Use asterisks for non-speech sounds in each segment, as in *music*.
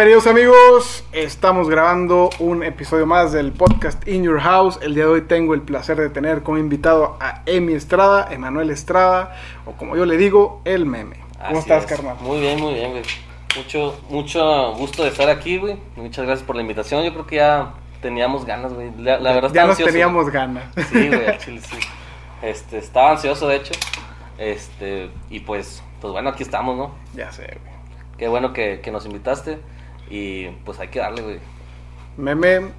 Bienvenidos amigos, estamos grabando un episodio más del podcast In Your House. El día de hoy tengo el placer de tener como invitado a Emi Estrada, Emanuel Estrada, o como yo le digo, el meme. ¿Cómo Así estás, es. carnal? Muy bien, muy bien, güey. Mucho, mucho gusto de estar aquí, güey. Muchas gracias por la invitación. Yo creo que ya teníamos ganas, güey. La, la verdad ya nos ansioso. teníamos ganas. Sí, güey, *laughs* chile, sí. Este, estaba ansioso, de hecho. Este, y pues, pues bueno, aquí estamos, ¿no? ya sé, güey. Qué bueno que, que nos invitaste. Y pues hay que darle, güey. Meme,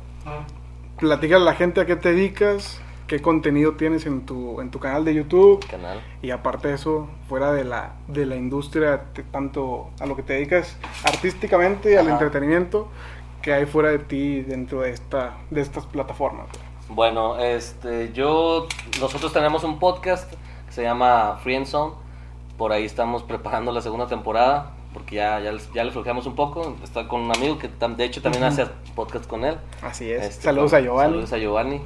platica a la gente a qué te dedicas, qué contenido tienes en tu, en tu canal de YouTube. Canal. Y aparte de eso, fuera de la, de la industria, te- tanto a lo que te dedicas artísticamente y al Ajá. entretenimiento, que hay fuera de ti dentro de, esta, de estas plataformas. Bueno, este, yo, nosotros tenemos un podcast que se llama Free and Zone. Por ahí estamos preparando la segunda temporada, porque ya, ya, ya le flojeamos un poco. Estoy con un amigo que de hecho también hace podcast con él. Así es. Este, Saludos con- a Giovanni. Saludos a Giovanni.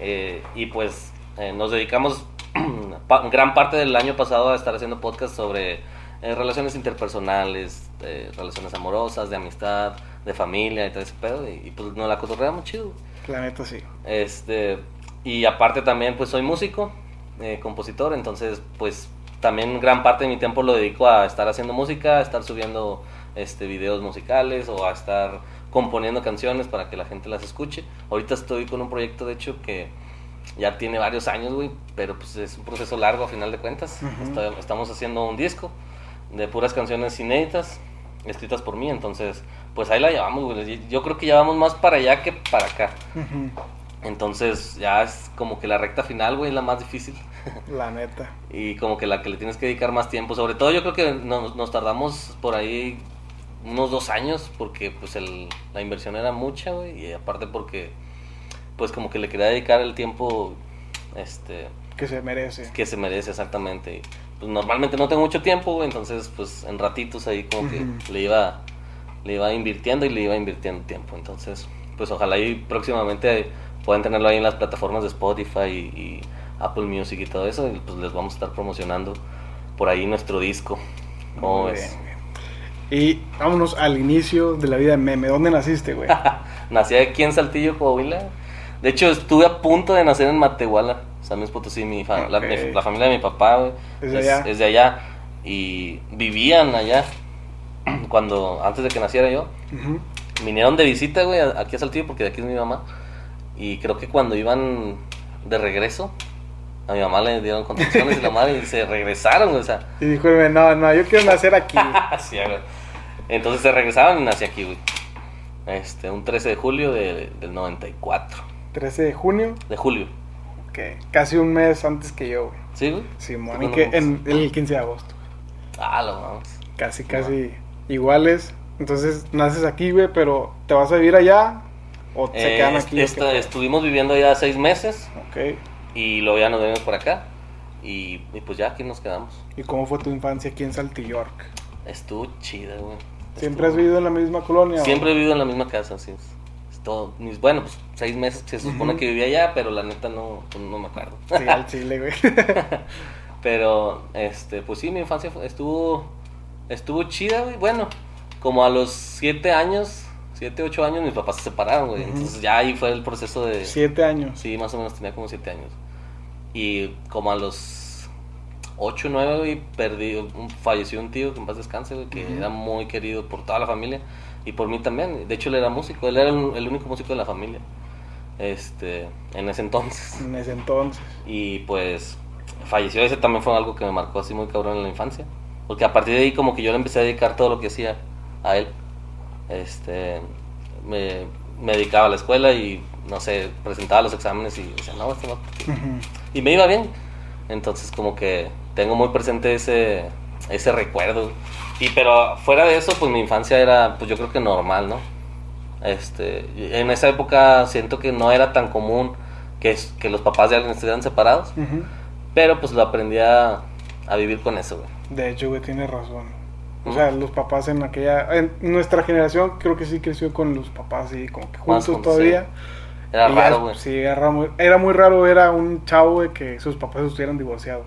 Eh, y pues eh, nos dedicamos *clears throat* pa- gran parte del año pasado a estar haciendo podcast sobre eh, relaciones interpersonales, eh, relaciones amorosas, de amistad, de familia y todo ese pedo. Y, y, pues nos la cotorreamos chido. La neta sí. Este, y aparte también pues soy músico, eh, compositor, entonces pues también gran parte de mi tiempo lo dedico a estar haciendo música, a estar subiendo este, videos musicales o a estar componiendo canciones para que la gente las escuche. Ahorita estoy con un proyecto de hecho que ya tiene varios años, güey, pero pues es un proceso largo a final de cuentas. Está- estamos haciendo un disco de puras canciones inéditas, escritas por mí, entonces pues ahí la llevamos, güey. Yo creo que llevamos más para allá que para acá. Entonces ya es como que la recta final, güey, es la más difícil. *laughs* La neta. Y como que la que le tienes que dedicar más tiempo. Sobre todo yo creo que nos, nos tardamos por ahí unos dos años porque pues el, la inversión era mucha, güey. Y aparte porque pues como que le quería dedicar el tiempo este Que se merece. que se merece exactamente. Y, pues normalmente no tengo mucho tiempo, güey, entonces pues en ratitos ahí como que le iba le iba invirtiendo y le iba invirtiendo tiempo. Entonces, pues ojalá y próximamente puedan tenerlo ahí en las plataformas de Spotify y, y Apple Music y todo eso y pues les vamos a estar promocionando por ahí nuestro disco. ¿Cómo Muy ves? bien. Y vámonos al inicio de la vida de meme. ¿Dónde naciste, güey? *laughs* Nací aquí en Saltillo, Coahuila. De hecho, estuve a punto de nacer en Matehuala, San Luis Potosí. Mi fa- la, Ok. mi- la familia de mi papá, güey, Es de es, allá. es de allá. Y vivían allá *clears throat* cuando, antes de que naciera yo. Ujú. Vinieron de visita, güey, aquí a Saltillo, porque de aquí es mi mamá. Y creo que cuando iban de regreso, a mi mamá le dieron contracciones y la madre y se regresaron, o sea. Y dijo, no, no, yo quiero nacer aquí. *laughs* Güey. Entonces se regresaron y nací aquí, güey. Este, un 13 de julio de- del 94. 13 de junio, De julio. que casi un mes antes que yo, güey. ¿Sí, güey? ¿Tú y cuándo que en el 15 de agosto. Ah, lo vamos. Casi, casi iguales. Entonces, naces aquí, güey, pero ¿te vas a vivir allá? ¿O se Eh, quedan aquí? esta- estuvimos viviendo ya seis meses Ok. Y luego ya nos venimos por acá. Y, y pues ya aquí nos quedamos. ¿Y cómo fue tu infancia aquí en Saltillo? York? Estuvo chida, güey. ¿Siempre has vivido en la misma colonia? Siempre he vivido en la misma casa, es. Es todo. mis- bueno, pues seis meses se supone que vivía allá, pero la neta no, pues, no me acuerdo. Sí, al *laughs* chile, güey. *laughs* Pero, este, pues sí, mi infancia estuvo, estuvo chida, güey. Bueno, como a los siete años, siete, ocho años, mis papás se separaron, güey. Entonces ya ahí fue el proceso de... Siete años. Sí, más o menos tenía como siete años. Y como a los ocho, nueve, güey, perdí, un- falleció un tío que en paz descanse, güey, que Ujú. era muy querido por toda la familia y por mí también. De hecho, él era músico, él era el, el único músico de la familia. Este, en ese entonces. En ese entonces. Y pues falleció, ese también fue algo que me marcó así muy cabrón en la infancia. Porque a partir de ahí como que yo le empecé a dedicar todo lo que hacía a él. Este, me, me dedicaba a la escuela y, no sé, presentaba los exámenes y decía, no, este vato". Ujú. Y me iba bien. Entonces como que tengo muy presente ese, ese recuerdo. Y pero fuera de eso, pues mi infancia era, pues yo creo que normal, ¿no? Este, en esa época siento que no era tan común que, que los papás de alguien estuvieran separados. Pero pues lo aprendí a, a vivir con eso, güey. De hecho, güey, tienes razón. O sea, los papás en aquella... En nuestra generación creo que sí creció con los papás y como que juntos, todavía. Era Y raro, güey. Sí, era muy, era muy raro ver a un chavo, güey, que sus papás estuvieran divorciados.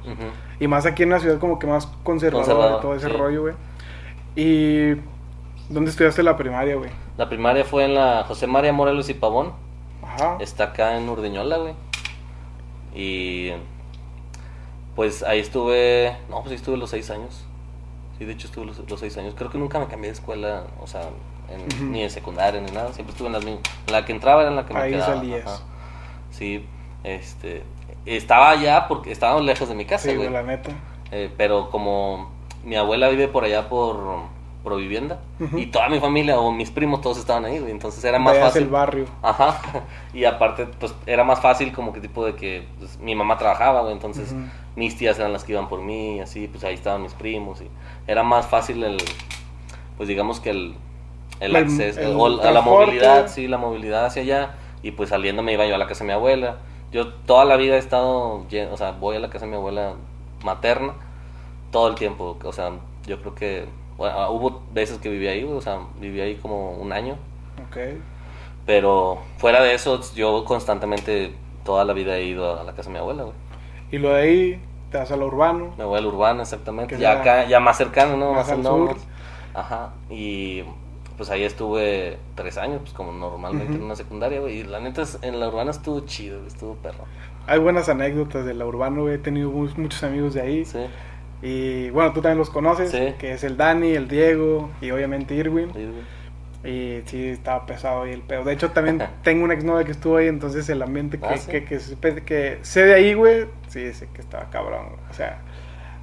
Y más aquí en la ciudad como que más conservador, Conservador, y todo ese sí. rollo, güey. Y ¿Dónde estudiaste la primaria, güey? La primaria fue en la José María Morelos y Pavón. Ajá. Está acá en Urdiñola, güey. Y pues ahí estuve, no, pues ahí estuve los seis años. Sí, de hecho estuve los, los seis años. Creo que nunca me cambié de escuela, o sea, en- ni en secundaria ni nada. Siempre estuve en las mismas. La que entraba era en la que me Ahí quedaba. salías. ajá. Sí, este, estaba allá porque estábamos lejos de mi casa, Sí, güey. la neta. Eh, pero como mi abuela vive por allá por Provivienda Ujú. y toda mi familia o mis primos todos estaban ahí, güey. Entonces era más fácil. el barrio. Ajá. *laughs* Y aparte, pues era más fácil como que tipo de que pues, mi mamá trabajaba, güey. Entonces mis tías eran las que iban por mí y así, pues ahí estaban mis primos. Y era más fácil el, pues digamos que el, el El- acceso, el o la movilidad, sí, la movilidad hacia allá. Y pues saliendo me iba yo a la casa de mi abuela. Yo toda la vida he estado, o sea, voy a la casa de mi abuela materna todo el tiempo. O sea, yo creo que bueno, hubo veces que viví ahí, o sea, viví ahí como un año. Ok. Pero fuera de eso, yo constantemente toda la vida he ido a la casa de mi abuela, güey. Y lo de ahí, te vas a lo urbano. Mi abuela urbana, exactamente. Que Ya sea acá, ya más cercano, ¿no? más al no, sur. más- Ajá. Y pues ahí estuve tres años, pues como normalmente en una secundaria, güey. Y la neta, es- en la urbana estuvo chido, güey, estuvo perro. Hay buenas anécdotas de la urbano, güey. He tenido mu- muchos amigos de ahí. Sí, Y bueno, tú también los conoces. Sí. Que es el Dani, el Diego y obviamente Irwin. güey. Y sí, estaba pesado ahí el pedo. De hecho, también *laughs* tengo una exnovia que estuvo ahí, entonces el ambiente que, Ah, ¿sí? que, que, supe- que sé de ahí, güey, sí, sé que estaba cabrón. güey. O sea,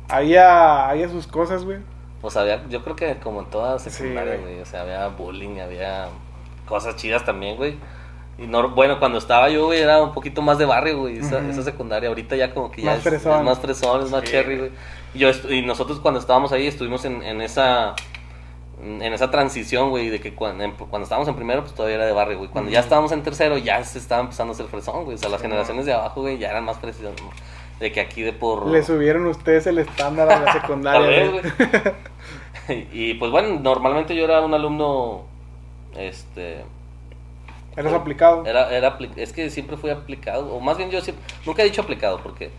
había, había sus cosas, güey. Pues había, yo creo que como en toda secundaria, güey. güey. O sea, había bullying, había cosas chidas también, güey. Y no, bueno, cuando estaba yo, güey, era un poquito más de barrio, güey, esa, secundaria. Ahorita ya como que ya Más es, es fresón. más fresón, es más Sí, cherry, güey. Y, yo y nosotros cuando estábamos ahí estuvimos en, en esa en esa transición, güey, de que cuando, en- cuando estábamos en primero, pues todavía era de barrio, güey. Cuando ya estábamos en tercero, ya se estaba empezando a hacer fresón, güey. O sea, las generaciones de abajo, güey, ya eran más fresas, ¿no? De que aquí de por... Le subieron ustedes el estándar a la *laughs* secundaria. Tal vez, güey. *laughs* y pues bueno, normalmente yo era un alumno, este, Eres aplicado. era, era, es que siempre fui aplicado, o más bien yo siempre, nunca he dicho aplicado porque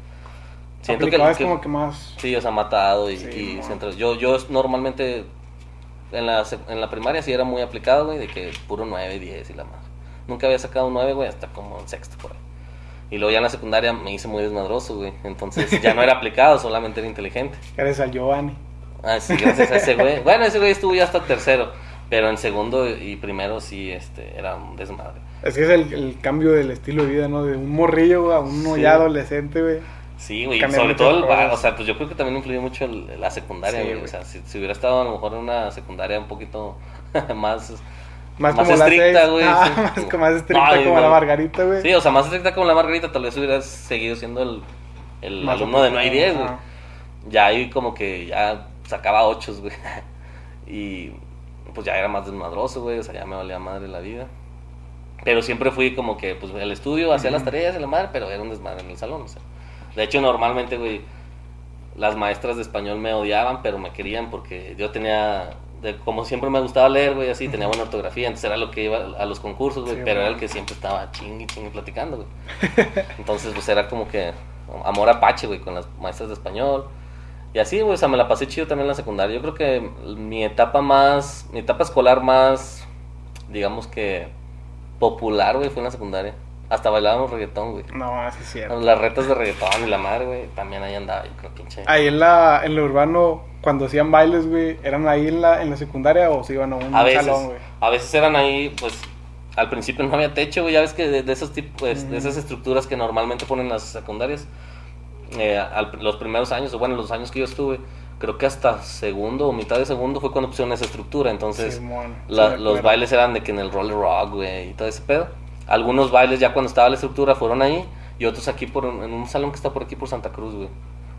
siento que, aplicado es que- como que más. sí, o sea, matado y, Sí, yo, yo normalmente en la, en la primaria sí era muy aplicado, güey, de que puro 9, 10 y la más. Nunca había sacado un 9, güey, hasta como en sexto por ahí. Y luego ya en la secundaria me hice muy desmadroso, güey. Entonces ya no era aplicado, solamente era inteligente. *laughs* Eres al Giovanni. Ah, sí, gracias a ese güey. *laughs* Bueno, ese güey estuvo ya hasta tercero. Pero en segundo y primero sí, este, era un desmadre. Es que es el, el cambio del estilo de vida, ¿no? De un morrillo güey, a uno Sí. ya adolescente, güey. Sí, güey. Cambian Sobre todo el. O sea, pues yo creo que también influyó mucho el- la secundaria, Sí, güey. güey. O sea, si, si hubiera estado a lo mejor en una secundaria un poquito *laughs* más. Más, Más como estricta, güey, Ah, sí. *laughs* más, como más estricta No, como no. la Margarita, güey. Sí, o sea, más estricta como la Margarita, tal vez hubieras seguido siendo el, el Más alumno de 9 y aplicado, 10, güey. Ya ahí como que ya sacaba 8, güey. *laughs* Y pues ya era más desmadroso, güey. O sea, ya me valía madre la vida. Pero siempre fui como que, pues, el estudio, hacía las tareas y la madre, pero era un desmadre en el salón, o sea. De hecho, normalmente, güey, las maestras de español me odiaban, pero me querían porque yo tenía, de- como siempre me gustaba leer, güey, así, tenía buena ortografía, entonces era lo que iba a los concursos, güey, Sí, pero era el que siempre estaba chingui, chingui platicando, güey. *laughs* Entonces, pues era como que amor apache, güey, con las maestras de español. Y así, güey, o sea, me la pasé chido también en la secundaria. Yo creo que mi etapa más, mi etapa escolar más, digamos que popular, güey, fue en la secundaria. Hasta bailábamos reggaetón, güey. No, así es cierto. Las retas de reggaetón y la madre, güey, también ahí andaba, yo creo, pinche. Ahí en la, en lo urbano, cuando hacían bailes, güey, ¿eran ahí en la, en la secundaria o se iban a un A veces, salón, güey? a veces eran ahí, pues, al principio no había techo, güey, ya ves que de, de esos tipos, pues, de esas estructuras que normalmente ponen las secundarias, eh, al- los primeros años, o bueno, los años que yo estuve, creo que hasta segundo o mitad de segundo fue cuando pusieron esa estructura, entonces Simón, la- sí los bailes eran de que en el roller rock, güey, y todo ese pedo. Algunos bailes ya cuando estaba la estructura fueron ahí y otros aquí por en un salón que está por aquí por Santa Cruz, güey.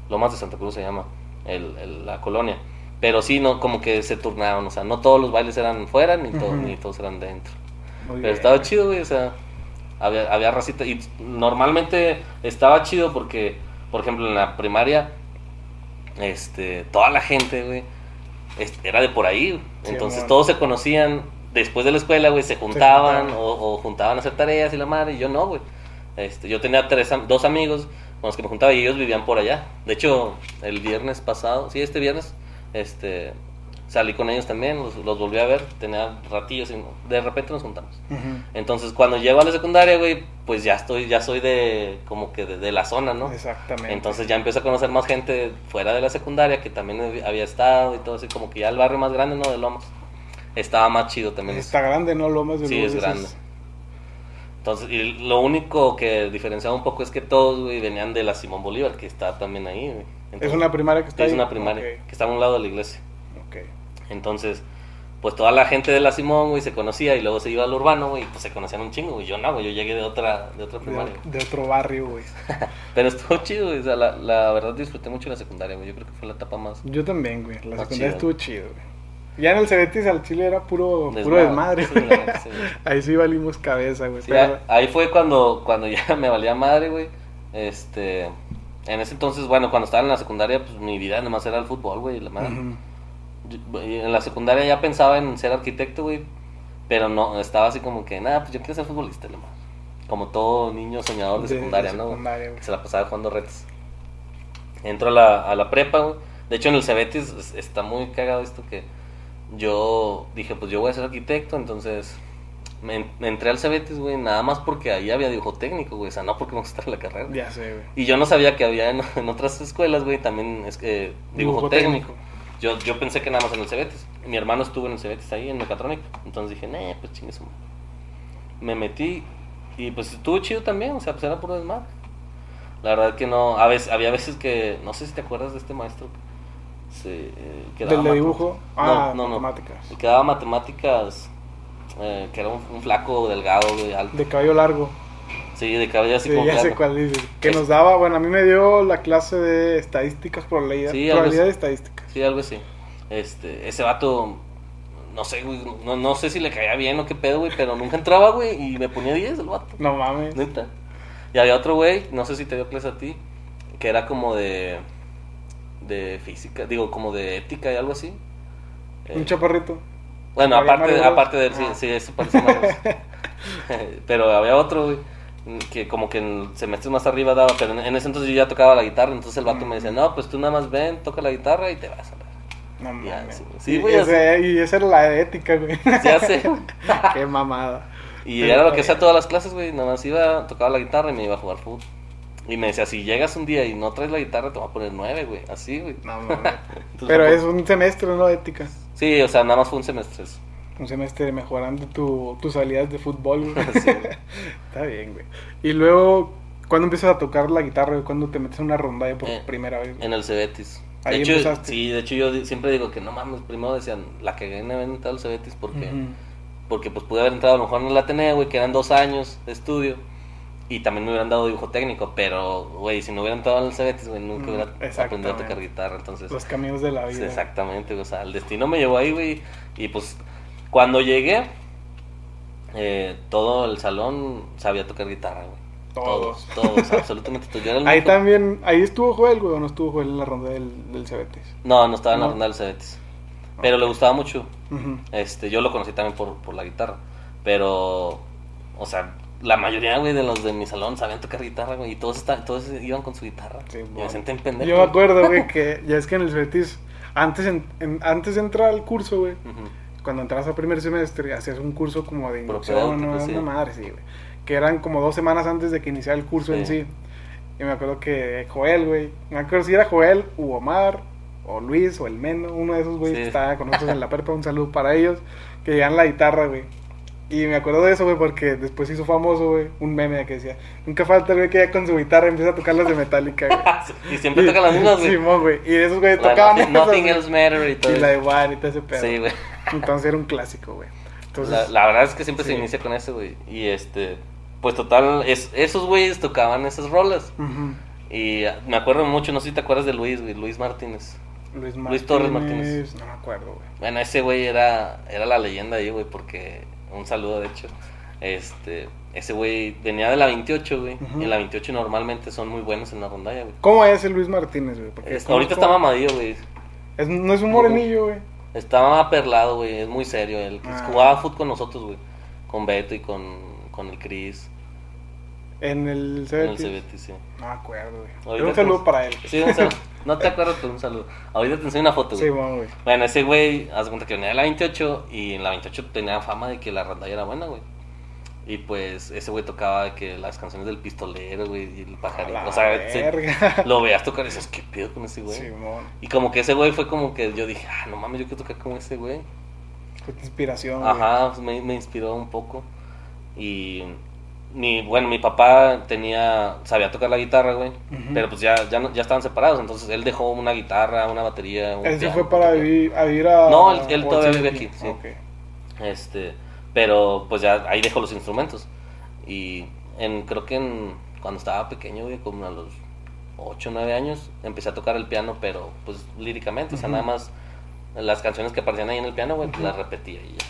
Lomas de Santa Cruz se llama, el, el- la colonia. Pero sí, no, como que se turnaron, o sea, no todos los bailes eran fuera ni, to- Ujú. ni todos eran dentro. Muy Pero bien. estaba chido, güey, o sea, había, había racita. Y normalmente estaba chido porque, por ejemplo, en la primaria, este, toda la gente, güey, era de por ahí. Sí, Entonces todos se conocían después de la escuela, güey, se juntaban juntaban. o, o juntaban a hacer tareas y la madre, y yo no, güey. Este, yo tenía tres, dos amigos con los que me juntaba y ellos vivían por allá. De hecho, el viernes pasado, sí, este viernes, este, salí con ellos también, los, los volví a ver, tenía ratillos y de repente nos juntamos. Entonces, cuando llego a la secundaria, güey, pues ya estoy, ya soy de, como que de, de la zona, ¿no? Exactamente. Entonces ya empiezo a conocer más gente fuera de la secundaria que también hab- había estado y todo así, como que ya el barrio más grande, ¿no? De Lomas. Estaba más chido también. eso. Está grande, ¿no? Lomas de Sí, es grande. Entonces, y lo único que diferenciaba un poco es que todos, güey, venían de la Simón Bolívar, que está también ahí, güey. Es una primaria que está es ahí. una primaria, que está a un lado de la iglesia. ok. Entonces, pues toda la gente de la Simón, güey, se conocía y luego se iba al urbano, güey, y pues se conocían un chingo, güey. Yo no, güey, yo llegué de otra, de otra primaria. De, de otro barrio, güey. *laughs* Pero estuvo chido, güey. O sea, la, la verdad disfruté mucho la secundaria, güey. Yo creo que fue la etapa más. Yo también, güey. La secundaria chido. estuvo chido, güey. Ya en el Cebetis al Chile era puro desmadre. Puro Desmadre, sí, güey. la güey. *laughs* Ahí sí valimos cabeza, güey. Sí, pero- ahí fue cuando, cuando ya *laughs* me valía madre, güey. Este. En ese entonces, bueno, cuando estaba en la secundaria, pues mi vida nomás era el fútbol, güey, la madre. Yo- En la secundaria ya pensaba en ser arquitecto, güey. Pero no, estaba así como que, nada, pues yo quiero ser futbolista, nomás. Como todo niño soñador de, De- secundaria, de ¿no? güey? secundaria, güey. Que se la pasaba jugando retos. Entro a la, a la prepa, güey. De hecho, en el Cebetis es- está muy cagado esto que yo dije, pues yo voy a ser arquitecto, entonces me, me entré al Cebetis, güey, nada más porque ahí había dibujo técnico, güey, o sea, no porque me gustara la carrera. Ya sé, güey. Y yo no sabía que había en, en otras escuelas, güey, también es que dibujo, Dibujo técnico. técnico. Yo, yo pensé que nada más en el Cebetis. Mi hermano estuvo en el Cebetis ahí, en mecatrónica. Entonces dije, nah, pues chingue su madre". Me metí y pues estuvo chido también, o sea, pues era puro desmadre. La verdad que no, a veces, había veces que, no sé si te acuerdas de este maestro se, eh, ¿Del de dibujo? Ah, no, no, matemáticas. El que daba matemáticas, eh, que era un, un flaco, delgado, güey, alto. De cabello largo. Sí, de cabello así Sí, como ya sé cuál dices. Que Es- nos daba, bueno, a mí me dio la clase de estadísticas, probabilidad, Sí, probabilidad de estadísticas. Sí, algo así. Este, ese vato, no sé, güey, no, no sé si le caía bien o qué pedo, güey, pero nunca entraba, güey, y me ponía 10 el vato. No mames. Neta. Y había otro güey, no sé si te dio clase a ti, que era como de, de física, digo, como de ética y algo así. Eh, Un chaparrito. bueno, ¿Había aparte, Mario Bros? aparte de él, sí, Ah. sí, eso parece Bros. *laughs* *laughs* Pero había otro, güey, que como que en semestres más arriba daba, pero en, en ese entonces yo ya tocaba la guitarra, entonces el vato me decía, no, pues tú nada más ven, toca la guitarra y te vas a ver. No mames. sí, sí, y, ese- y esa era la ética, güey. *laughs* Ya sé. Qué mamada. Y era lo que hacía todas las clases, güey. Nada más iba, tocaba la guitarra y me iba a jugar fútbol. Y me decía, si llegas un día y no traes la guitarra, te voy a poner nueve, güey. Así, güey. No mames. Pero no, es un semestre, ¿no? Ética. Sí, o sea, nada más fue un semestre eso. Un semestre mejorando tu, tus salidas de fútbol, güey. Sí, güey. *laughs* Está bien, güey. Y luego, ¿cuándo empiezas a tocar la guitarra? güey? ¿Cuándo te metes en una rondalla por Eh, primera vez? güey? En el Cebetis. De Ahí hecho, empezaste. sí, de hecho yo siempre digo que no mames, primero decían, la que en haber entrado al Cebetis porque, Ujú. porque pues pude haber entrado a lo mejor en el Ateneo, güey, que eran dos años de estudio. Y también me hubieran dado dibujo técnico, pero, güey, si no hubiera entrado en el Cebetis, güey, nunca Mm, hubiera aprendido a tocar guitarra, entonces... Los caminos de la Sí, vida. exactamente, o sea, el destino me llevó ahí, güey. Y pues, cuando llegué, eh, todo el salón sabía tocar guitarra, güey. Todos. Todos, todos, *laughs* absolutamente todos. Yo era el Ahí único- también, ahí estuvo Joel, güey, o no estuvo Joel en la ronda del, del Cebetis. No, no estaba en la ronda del Cebetis. Pero le gustaba mucho. Este, yo lo conocí también por, por la guitarra. Pero, o sea, la mayoría, güey, de los de mi salón sabían tocar guitarra, güey. Y todos, estaban, todos iban con su guitarra. Sí, y bueno. me senté en pendejo. Yo me acuerdo, güey, *laughs* que ya es que en el Cebetis, antes, en- en- antes de entrar al curso, güey, cuando entras al primer semestre, hacías un curso como de inducción, ¿no? sí. una madre, sí, güey. Que eran como dos semanas antes de que iniciara el curso en Sí. Y me acuerdo que Joel, güey, me acuerdo si era Joel u Omar, o Luis, o el Meno, uno de esos, güey, que estaba con nosotros en la *laughs* prepa, un saludo para ellos, que llegan la guitarra, güey. Y me acuerdo de eso, güey, porque después hizo famoso, güey, un meme que decía, nunca falta el güey que ya con su guitarra empieza a tocar las de Metallica, güey. *laughs* y siempre tocan las mismas, güey. Simón, güey. Y esos de tocaban nothing, esas, nothing güey. else matter y todo. Y la de One y todo ese pedo. Sí, güey. Entonces era un clásico, güey. Entonces, La, la verdad es que siempre se inicia con ese, güey. Y este, pues total, es, esos güeyes tocaban esas rolas. Y me acuerdo mucho, no sé si te acuerdas de Luis, güey, Luis Martínez. Luis, Luis Torres Martínez. No me acuerdo, güey. Bueno, ese güey era, era la leyenda ahí, güey, porque, un saludo de hecho, este, ese güey venía de la 28, güey. Y en la 28 normalmente son muy buenos en la rondalla, güey. ¿Cómo es el Luis Martínez, güey? Porque Es- ahorita está mamadillo, güey. Es- no es un morenillo, güey. Estaba perlado, güey, es muy serio. Él Ah. jugaba fútbol con nosotros, güey. Con Beto y con, con el Cris. En el En el. Cebetis, sí. No me acuerdo, güey. Pero un saludo te- para él. Sí, un saludo. *laughs* No te acuerdas, pero un saludo. Ahorita te enseño una foto, güey. Sí, bueno, güey. Bueno, ese güey, haz cuenta que venía de la 28 y en la 28 tenía fama de que la rondalla era buena, güey. Y pues ese güey tocaba que las canciones del pistolero, güey, y el pajarito. la O sea, se- *laughs* lo veías tocar y dices, ¿qué pedo con ese güey? Simón. Y como que ese güey fue como que yo dije, ah, no mames, yo quiero tocar como ese güey. Fue tu inspiración. güey. Ajá, pues, me, me inspiró un poco. Y mi, bueno, mi papá tenía, sabía tocar la guitarra, güey. Pero pues ya, ya, no- ya estaban separados, entonces él dejó una guitarra, una batería. un Él se piano, fue para vivir, a vivir a. No, él- todavía vive aquí, sí. Ok. Este, pero pues ya ahí dejó los instrumentos. Y en, creo que en, cuando estaba pequeño, güey, como a los 8 o 9 años, empecé a tocar el piano, pero pues líricamente, o sea, nada más las canciones que aparecían ahí en el piano, güey, pues, las repetía y ya.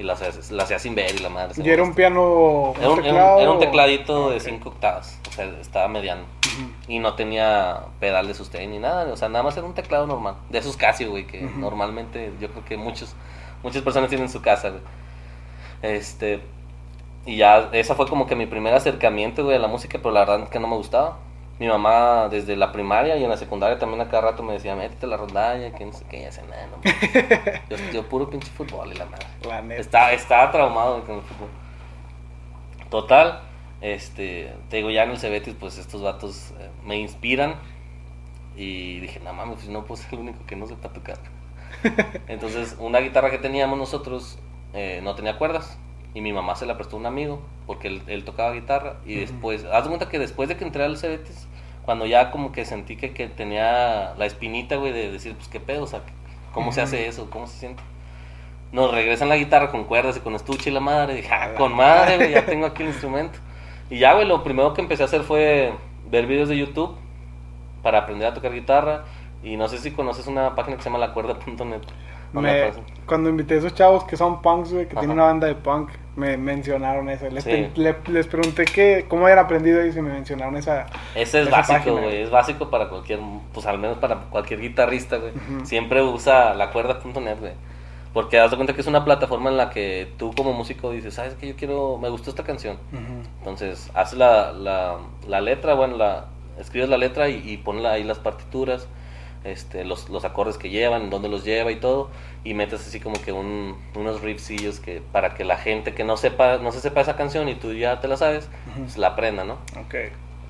Y las, hacía- sin ver y la madre. Y era un piano. Era un, teclado era un o- tecladito de ok. 5 octavas, o sea, estaba mediano. Y no tenía pedal de sustain ni nada, o sea, nada más era un teclado normal. De esos Casio, güey, que normalmente yo creo que muchos, muchas personas tienen en su casa, güey. Este, y ya, esa fue como que mi primer acercamiento, güey, a la música, pero la verdad es que no me gustaba. Mi mamá desde la primaria y en la secundaria también a cada rato me decía, métete la rondalla, que no sé qué, y ya nada, no. *laughs* yo, yo puro pinche fútbol y la madre. La neta. Estaba, estaba traumado con el fútbol. Total, este, te digo, ya en el Cebetis, pues estos vatos eh, me inspiran. Y dije, no mames, pues no puedo ser el único que no sepa tocar. *laughs* Entonces, una guitarra que teníamos nosotros eh, no tenía cuerdas. Y mi mamá se la prestó a un amigo, porque él, él tocaba guitarra. Y después, haz de cuenta que después de que entré al Cebetis, cuando ya como que sentí que, que tenía la espinita, güey, de decir, pues qué pedo, o sea, ¿cómo se Ujú. hace eso? ¿Cómo se siente? Nos regresan la guitarra con cuerdas y con estuche y la madre. Dije, A ah, con madre, güey, ya tengo aquí el instrumento. Y ya, güey, lo primero que empecé a hacer fue ver videos de YouTube para aprender a tocar guitarra. Y no sé si conoces una página que se llama lacuerda.net. No me cuando invité a esos chavos que son punks, güey, que Ajá. tienen una banda de punk, me mencionaron eso. Les, Sí. pe- le- les pregunté que, cómo habían aprendido y se me mencionaron esa. Ese es esa básico, güey. Es básico para cualquier, pues al menos para cualquier guitarrista, güey. Siempre usa lacuerda.net, güey. Porque de cuenta que es una plataforma en la que tú como músico dices, ¿sabes que Yo quiero, me gustó esta canción. Entonces, haces la, la, la letra, bueno, la, escribes la letra y, y ponle ahí las partituras, este, los, los acordes que llevan, dónde los lleva y todo, y metes así como que un, unos riffsillos que, para que la gente que no sepa, no se sepa esa canción y tú ya te la sabes, Ujú. pues la aprenda, ¿no? Ok.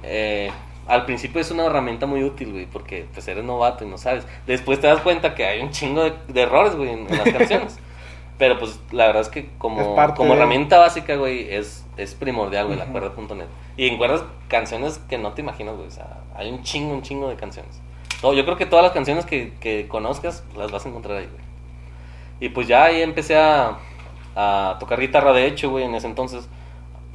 Eh, al principio es una herramienta muy útil, güey, porque pues eres novato y no sabes. Después te das cuenta que hay un chingo de, de errores, güey, en, en las canciones. *laughs* Pero pues la verdad es que Es como, parte como de- herramienta básica, güey, es, es primordial, güey, la Ujú. cuerda.net. Y encuentras canciones que no te imaginas, güey. O sea, hay un chingo, un chingo de canciones. No, yo creo que todas las canciones que, que conozcas las vas a encontrar ahí, güey. Y pues ya ahí empecé a, a tocar guitarra, de hecho, güey, en ese entonces.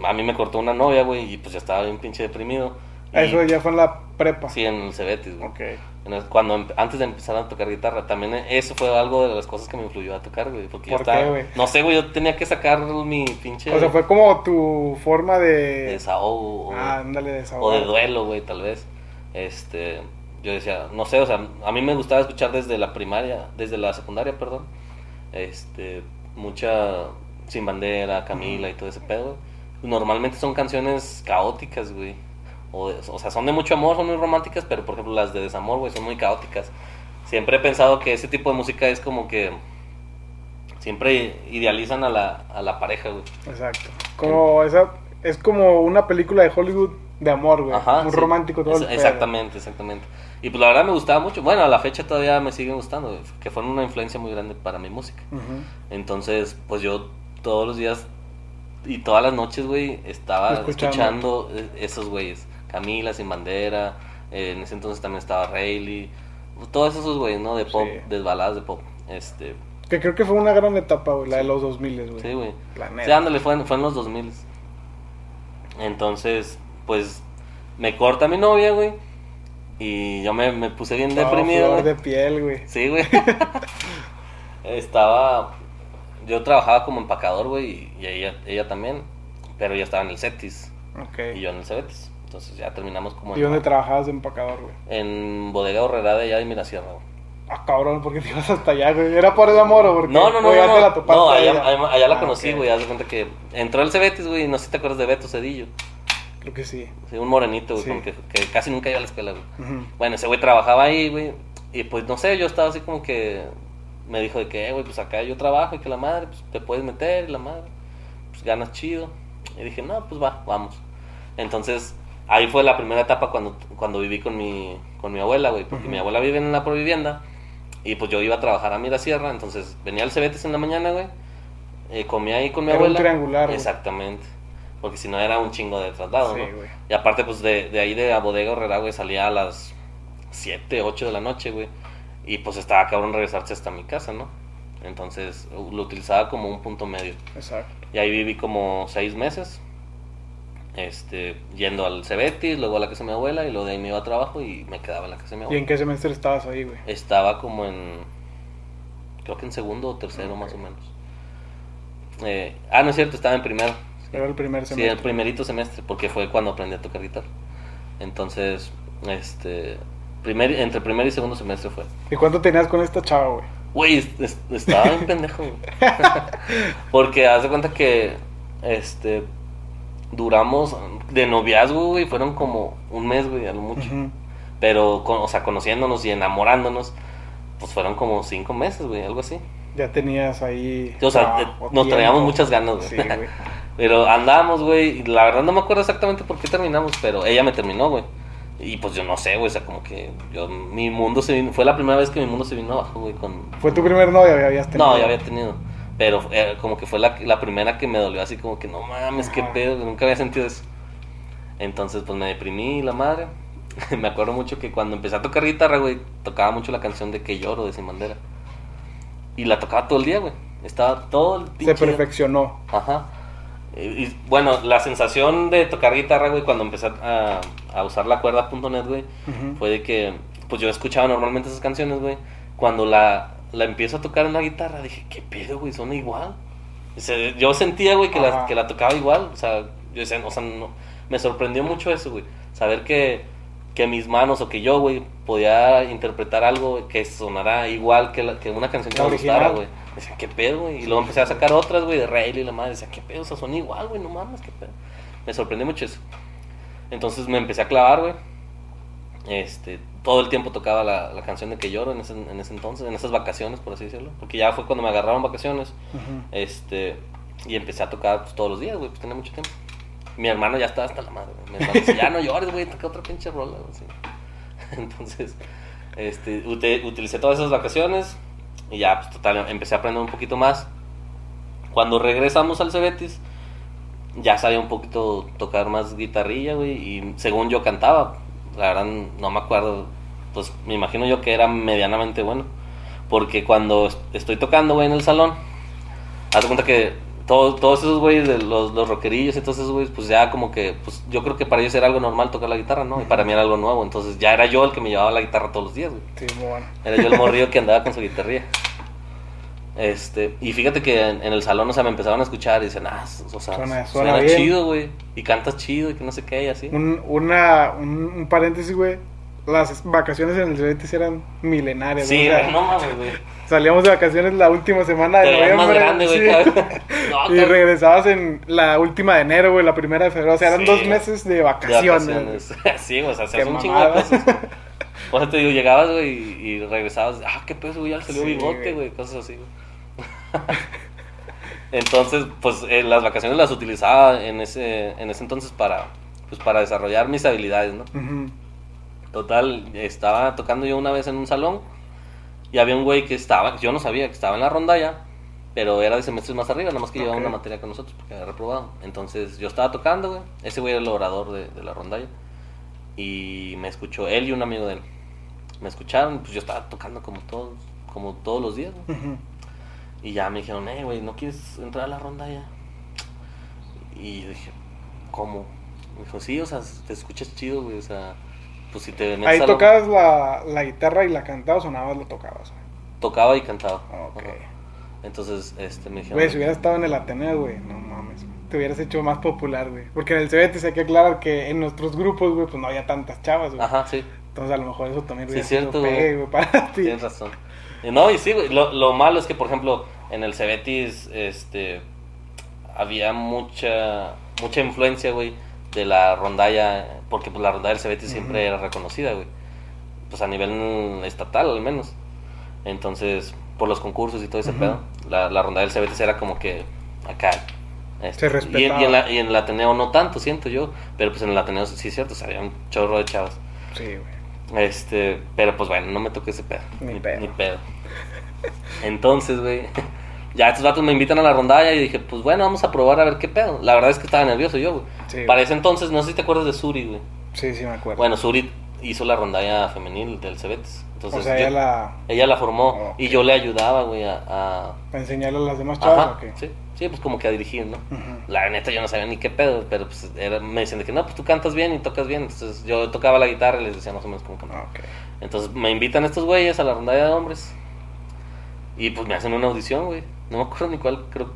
A mí me cortó una novia, güey, y pues ya estaba bien pinche deprimido. Eso ya fue en la prepa. Sí, en el Cebetis, güey. Ok. En el- Cuando, em- antes de empezar a tocar guitarra, también eso fue algo de las cosas que me influyó a tocar, güey. Porque yo ¿Por qué, güey? no sé, güey, yo tenía que sacar mi pinche O sea, fue como tu forma de. desahogo o, Ah, ándale, de o de duelo, güey, tal vez. Este, yo decía, no sé, o sea, a mí me gustaba escuchar desde la primaria, desde la secundaria, perdón. Este, mucha Sin Bandera, Camila y todo ese pedo. Normalmente son canciones caóticas, güey. O, o sea, son de mucho amor, son muy románticas, pero por ejemplo las de desamor, güey, son muy caóticas. Siempre he pensado que ese tipo de música es como que siempre idealizan a la, a la pareja, güey. Exacto. Como esa. Es como una película de Hollywood de amor, güey. Ajá, Muy sí. romántico todo Es- el. Exactamente, exactamente. Y pues la verdad me gustaba mucho. Bueno, a la fecha todavía me siguen gustando, que fueron una influencia muy grande para mi música. Entonces, pues yo todos los días y todas las noches, güey, estaba Escuchando. escuchando, eh, esos güeyes. Camila, Sin Bandera, eh, en ese entonces también estaba Rayleigh, todos esos güeyes, ¿no? De pop, Sí. de baladas de pop. Este, Que creo que fue una gran etapa, güey, la de los 2000, güey. sí, güey. Sí, ándale, fue en, fue en los 2000. Entonces, pues, me corta mi novia, güey. Y yo me, me puse bien deprimido, flor de piel, güey. Sí, güey. *laughs* estaba. Yo trabajaba como empacador, güey, y ella, ella también. Pero ella estaba en el Cetis Ok. y yo en el Cebetis. Entonces ya terminamos como ¿Y dónde trabajabas de empacador, güey? en Bodega Horrera de allá de Mirasierra, güey. Ah, cabrón, ¿por qué te ibas hasta allá, güey? ¿Era por el amor o porque No, no, no, no, te la no, no, allá, allá- allá la Ah, conocí, ok. güey, haz de cuenta que entró el Cebetis, güey, y no sé si te acuerdas de Beto Cedillo. Creo que sí. Sí, un morenito, güey, Sí. como que, que casi nunca iba a la escuela, güey. Bueno, ese güey trabajaba ahí, güey. Y pues no sé, yo estaba así como que. Me dijo de que, "Eh, güey, pues acá yo trabajo y que la madre, pues te puedes meter y la madre, pues ganas chido. Y dije, no, pues va, vamos. Entonces, ahí fue la primera etapa cuando, cuando viví con mi, con mi abuela, güey. Porque mi abuela vive en la provivienda. Y pues yo iba a trabajar a Mirasierra. Entonces venía al Cebetis en la mañana, güey. eh, comía ahí con mi Era un abuela. triangular, güey. Exactamente. Porque si no era un chingo de traslado, Sí, ¿no? güey. Y aparte, pues de, de ahí de la bodega Herrera, güey, salía a las 7, 8 de la noche, güey. Y pues estaba cabrón regresarse hasta mi casa, ¿no? Entonces lo utilizaba como un punto medio. Exacto. Y ahí viví como 6 meses. Este, yendo al Cebetis, luego a la casa de mi abuela, y luego de ahí me iba a trabajo y me quedaba en la casa de mi ¿Y abuela. en qué semestre estabas ahí, güey? Estaba como en. Creo que en segundo o tercero, más o menos. Eh, ah, no es cierto, estaba en primero. Era el primer Sí, semestre. el primerito semestre, porque fue cuando aprendí a tocar guitarra. Entonces, este, primer, entre primer y segundo semestre fue. ¿Y cuánto tenías con esta chava, güey? Güey, es- es- estaba bien pendejo. güey. *laughs* porque haz de cuenta que, este, duramos de noviazgo, güey, fueron como un mes, güey, a lo mucho. Pero, con- o sea, conociéndonos y enamorándonos, pues fueron como cinco meses, güey, algo así. Ya tenías ahí. O sea, nos traíamos muchas ganas, güey. Sí, güey. *laughs* Pero andamos, güey, y la verdad no me acuerdo exactamente por qué terminamos, pero ella me terminó, güey. Y pues yo no sé, güey, o sea, como que yo, mi mundo se vino, fue la primera vez que mi mundo se vino abajo, güey, con... ¿Fue tu primer novia que habías tenido? No, ya había tenido, pero eh, como que fue la, la primera que me dolió así como que no mames, qué pedo, nunca había sentido eso. Entonces pues me deprimí, la madre. *laughs* me acuerdo mucho que cuando empecé a tocar guitarra, güey, tocaba mucho la canción de Que lloro de Sin Bandera. Y la tocaba todo el día, güey. Estaba todo el Se día. perfeccionó. Ajá. Y, y, bueno, la sensación de tocar guitarra, güey, cuando empecé a, a usar la cuerda .net, güey, Ujú. fue de que, pues yo escuchaba normalmente esas canciones, güey. Cuando la, la empiezo a tocar en la guitarra, dije, ¿qué pedo, güey? Suena igual. Yo sentía, güey, que la, que la tocaba igual. O sea, yo decía, o sea, no, me sorprendió mucho eso, güey. Saber que, que mis manos o que yo, güey, podía interpretar algo que sonara igual que, la- que una canción que La me gustara, güey. Decía, ¿qué pedo, güey? Y luego empecé a sacar otras, güey, de Rayleigh y la madre. Decía, ¿qué pedo? O sea, son igual, güey, no mames, ¿qué pedo? Me sorprendió mucho eso. Entonces me empecé a clavar, güey. Este, todo el tiempo tocaba la, la canción de Que lloro en ese, en ese entonces, en esas vacaciones, por así decirlo. Porque ya fue cuando me agarraron vacaciones. Este, y empecé a tocar pues, todos los días, güey, pues tenía mucho tiempo. Mi hermano ya estaba hasta la madre, güey. Mi hermano dice, ya no llores, güey, toca otra pinche rola, güey, así. *laughs* Entonces, este, ute- utilicé todas esas vacaciones y ya, pues total, empecé a aprender un poquito más. Cuando regresamos al Cebetis, ya sabía un poquito tocar más guitarrilla, güey, y según yo cantaba, la verdad no me acuerdo, pues me imagino yo que era medianamente bueno, porque cuando est- estoy tocando, güey, en el salón, haz de cuenta que todos, todos esos güeyes, de los, los rockerillos y todos esos güeyes, pues ya como que, pues yo creo que para ellos era algo normal tocar la guitarra, ¿no? Y para mí era algo nuevo, entonces ya era yo el que me llevaba la guitarra todos los días, güey. Sí, muy bueno. Era yo el *laughs* morrillo que andaba con su guitarrilla. Este, y fíjate que en, en el salón, o sea, me empezaron a escuchar y dicen, ah, o sea, Suena- suena, suena bien". chido, güey. Y cantas chido y que no sé qué, y así. Un, una, un, un paréntesis, güey. Las vacaciones en el Cebetis eran milenarias. Sí, ¿no? O sea, no mames, güey. Salíamos de vacaciones la última semana de Te noviembre. grande, güey. sí. cabrón. *laughs* No, y regresabas en la última de enero, güey, la primera de febrero. O sea, eran Sí. dos meses de De vacaciones. vacaciones. *laughs* Sí, güey, o sea, hacías un chingo de cosas. *laughs* O sea, te digo, llegabas, güey, y, regresabas. Ah, qué peso, güey, ya salió Sí, bigote, güey. cosas así, güey. Entonces, pues eh, las vacaciones las utilizaba en ese, en ese entonces para, pues, para desarrollar mis habilidades, ¿no? Ujú. Total, estaba tocando yo una vez en un salón y había un güey que estaba, yo no sabía que estaba en la rondalla, pero era de semestres más arriba, nada más que llevaba una materia con nosotros porque había reprobado. Entonces yo estaba tocando, güey, ese güey era el orador de, de la rondalla y me escuchó él y un amigo de él. Me escucharon, pues yo estaba tocando como todos, como todos los días. Y ya me dijeron, eh, güey, ¿no quieres entrar a la rondalla? Y yo dije, ¿cómo? Me dijo, sí, o sea, te escuchas chido, güey, o sea, pues si te metes Ahí a lo- tocabas la, la guitarra y la cantabas o nada más lo tocabas. tocaba y cantaba. Ok. Ajá. Entonces, este, me dijeron... Güey, si hubieras estado en el Ateneo, güey, no mames, güey. Te hubieras hecho más popular, güey. Porque en el Cebetis hay que aclarar que en nuestros grupos, güey, pues no había tantas chavas, güey. Ajá, sí, Entonces a lo mejor eso también Sí, hubiera cierto, sido güey. pegue, güey, para ti. tienes razón. Y no, y sí, güey, lo, lo malo es que, por ejemplo, en el Cebetis, este, había mucha, mucha influencia, güey, de la rondalla, porque pues la rondalla del Cebetis siempre era reconocida, güey. Pues a nivel estatal al menos. Entonces, por los concursos y todo ese pedo, la, la rondalla del Cebetis era como que acá. este, Se y, y en la, y en el Ateneo no tanto, siento yo, pero pues en el Ateneo sí es cierto, o sea, había un chorro de chavas. Sí, güey. Este, pero pues bueno, no me toqué ese pedo. Ni pedo. Ni pedo. Entonces, güey, ya estos vatos me invitan a la rondalla y dije, pues bueno, vamos a probar a ver qué pedo. La verdad es que estaba nervioso yo, güey. Sí. Para ese entonces, no sé si te acuerdas de Suri, güey. Sí, sí, me acuerdo. Bueno, Suri hizo la rondalla femenil del Cebetis. Entonces, o sea, yo- ella la. ella la formó Ok. y yo le ayudaba, güey, a... a- ¿A enseñarle a las demás chavas Ajá, o qué? sí, sí, pues como que a dirigir, ¿no? La neta yo no sabía ni qué pedo, pero pues era- me decían de que no, pues tú cantas bien y tocas bien. Entonces yo tocaba la guitarra y les decía más o menos cómo cantar. Ok. Entonces me invitan estos güeyes a la rondalla de hombres. Y pues me hacen una audición, güey. No me acuerdo ni cuál, creo,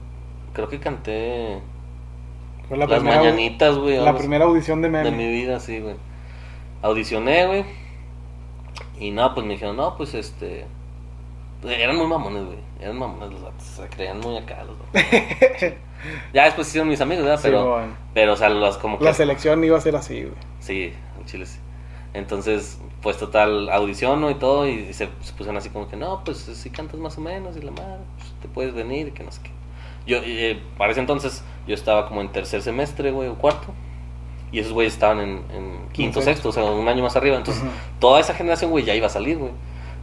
creo que canté Fue la las primera, mañanitas, güey. la primera audición de de meme. mi vida, sí, güey. Audicioné, güey. Y no, pues me dijeron, no, pues este. Eran muy mamones, güey. Eran mamones los datos. Se creían muy acá los. *laughs* Ya después hicieron mis amigos, ¿verdad? Pero, Simón. pero o sea, los como que. La selección iba a ser así, güey. Sí, en Chile sí. Entonces, pues total, audiciono y todo, y se, se pusieron así como que, no, pues si cantas más o menos, y la madre, pues, te puedes venir, que no sé qué. Yo, eh, para ese entonces, yo estaba como en tercer semestre, güey, o cuarto, y esos güeyes estaban en, en quinto, sexto, o sea, un año más arriba. Entonces, Ujú. toda esa generación, güey, ya iba a salir, güey.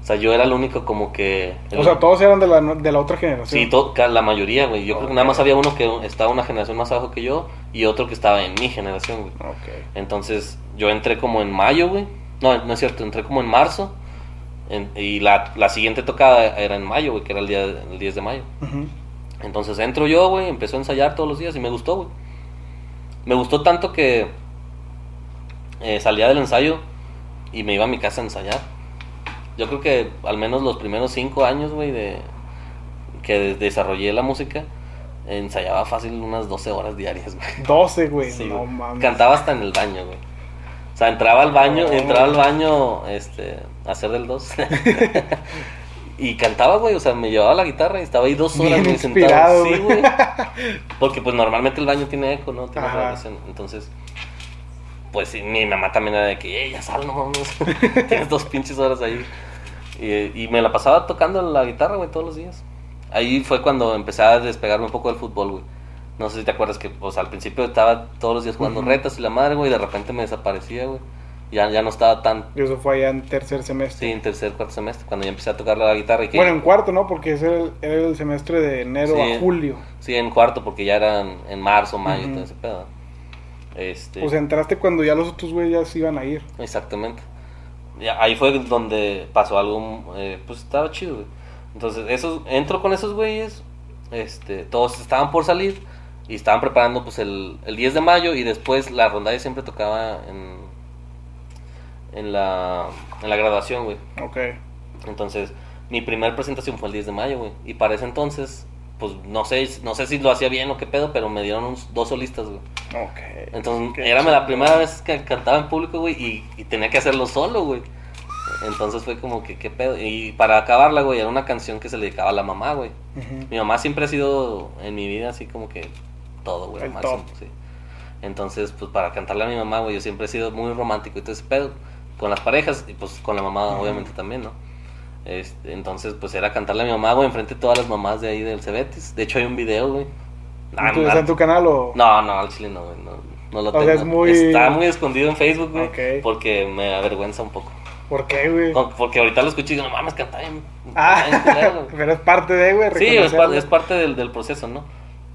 O sea, yo era el único como que... O sea, todos eran de la, de la otra generación. Sí, to- ca- la mayoría, güey. Yo creo que nada más había uno que estaba una generación más abajo que yo, y otro que estaba en mi generación, güey. Ok. Entonces yo entré como en mayo, güey. No, no es cierto, entré como en marzo. en- y la, la siguiente tocada era en mayo, güey, que era el, día, el 10 de mayo. Entonces entro yo, güey, empezó a ensayar todos los días y me gustó, güey. Me gustó tanto que eh, salía del ensayo y me iba a mi casa a ensayar. Yo creo que al menos los primeros cinco años, güey, de que de- desarrollé la música, ensayaba fácil unas 12 horas diarias, güey. 12, güey. Sí, no mames. Cantaba hasta en el baño, güey. O sea, entraba al baño, entraba al baño, este, a hacer del dos. *laughs* *laughs* y cantaba, güey, o sea, me llevaba la guitarra y estaba ahí dos horas, Bien sentado. Sí, güey. Porque pues normalmente el baño tiene eco, ¿no? Tiene grabación. Entonces, pues sí, mi mamá también era de que, ¡eh, ya sal, no mames! *laughs* Tienes dos pinches horas ahí. Y, y me la pasaba tocando la guitarra, güey, todos los días. Ahí fue cuando empecé a despegarme un poco del fútbol, güey. No sé si te acuerdas que, pues al principio estaba todos los días jugando retas y la madre, güey, y de repente me desaparecía, güey. Ya, ya no estaba tan, Y eso fue allá en tercer semestre. sí, en tercer, cuarto semestre, cuando ya empecé a tocar la guitarra. Y que, Bueno, en cuarto, ¿no? Porque ese era el, era el semestre de enero Sí. a julio. Sí, en cuarto, porque ya eran en marzo, mayo, Ujú. todo ese pedo. Este, O sea, entraste cuando ya los otros güeyes ya se iban a ir. Exactamente. Ahí fue donde pasó algo, eh, pues estaba chido, güey. Entonces, esos, entro con esos güeyes, este, todos estaban por salir y estaban preparando pues el, el 10 de mayo y después la rondalla siempre tocaba en, en, la, en la graduación, güey. Ok. Entonces, mi primer presentación fue el 10 de mayo, güey. Y para ese entonces, pues no sé, no sé si lo hacía bien o qué pedo, pero me dieron uns- dos solistas, güey. Ok. Entonces, Qué era la chingón. primera vez que cantaba en público, güey, y, y tenía que hacerlo solo, güey. Entonces fue como que, ¿qué pedo? Y para acabarla, güey, era una canción que se le dedicaba a la mamá, güey. Mi mamá siempre ha sido en mi vida así como que todo, güey, El lo máximo, top. sí. Entonces, pues para cantarle a mi mamá, güey, yo siempre he sido muy romántico y todo ese pedo. Con las parejas y pues con la mamá, obviamente también, ¿no? Este, entonces, pues era cantarle a mi mamá, güey, enfrente de todas las mamás de ahí del Cebetis. De hecho, hay un video, güey. Ah, ¿Tú- no, ¿Está en tu canal o...? no, no, al chile no, güey. No, no lo O sea, tengo. es muy- Está muy escondido en Facebook, güey. Porque me avergüenza un poco. ¿Por qué, güey? No, Porque ahorita lo escucho y digo, no mames, canta bien. Ah, canta bien culero, güey". *laughs* pero es parte de, güey, Sí, es, parte del, del proceso, ¿no?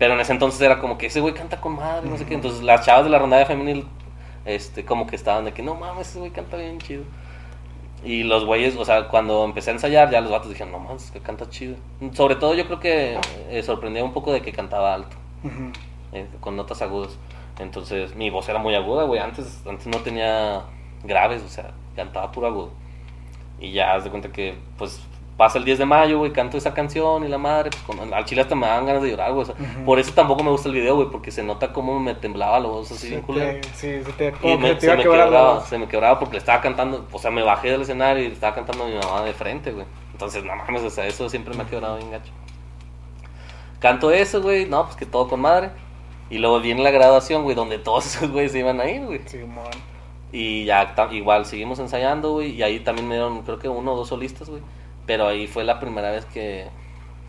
Pero en ese entonces era como que ese güey canta con madre, no sé qué. Entonces las chavas de la rondalla femenil, este, como que estaban de que no mames, ese güey canta bien chido. Y los güeyes, o sea, cuando empecé a ensayar, ya los vatos dijeron, no mames, que canta chido. Sobre todo yo creo que eh, sorprendía un poco de que cantaba alto eh, con notas agudas. Entonces mi voz era muy aguda, güey. Antes, antes no tenía graves, o sea, cantaba puro agudo. Y ya haz de cuenta que, pues, pasa el 10 de mayo, güey, canto esa canción y la madre, pues, con, al chile hasta me dan ganas de llorar, güey. o sea, Ujú. Por eso tampoco me gusta el video, güey, porque se nota cómo me temblaba la voz así Sí, bien culero. sí, se te, Y me- te se, me quebraba, se me quebraba porque le estaba cantando, o sea, me bajé del escenario y le estaba cantando a mi mamá de frente, güey. Entonces, no mames, o sea, eso siempre me ha quebrado bien gacho. Canto eso, güey, no, pues que todo con madre. Y luego viene la graduación, güey, donde todos *laughs* esos güeyes se iban a ir, güey. Simón. Y ya igual seguimos ensayando, güey. Y ahí también me dieron, creo que uno o dos solistas, güey. Pero ahí fue la primera vez que,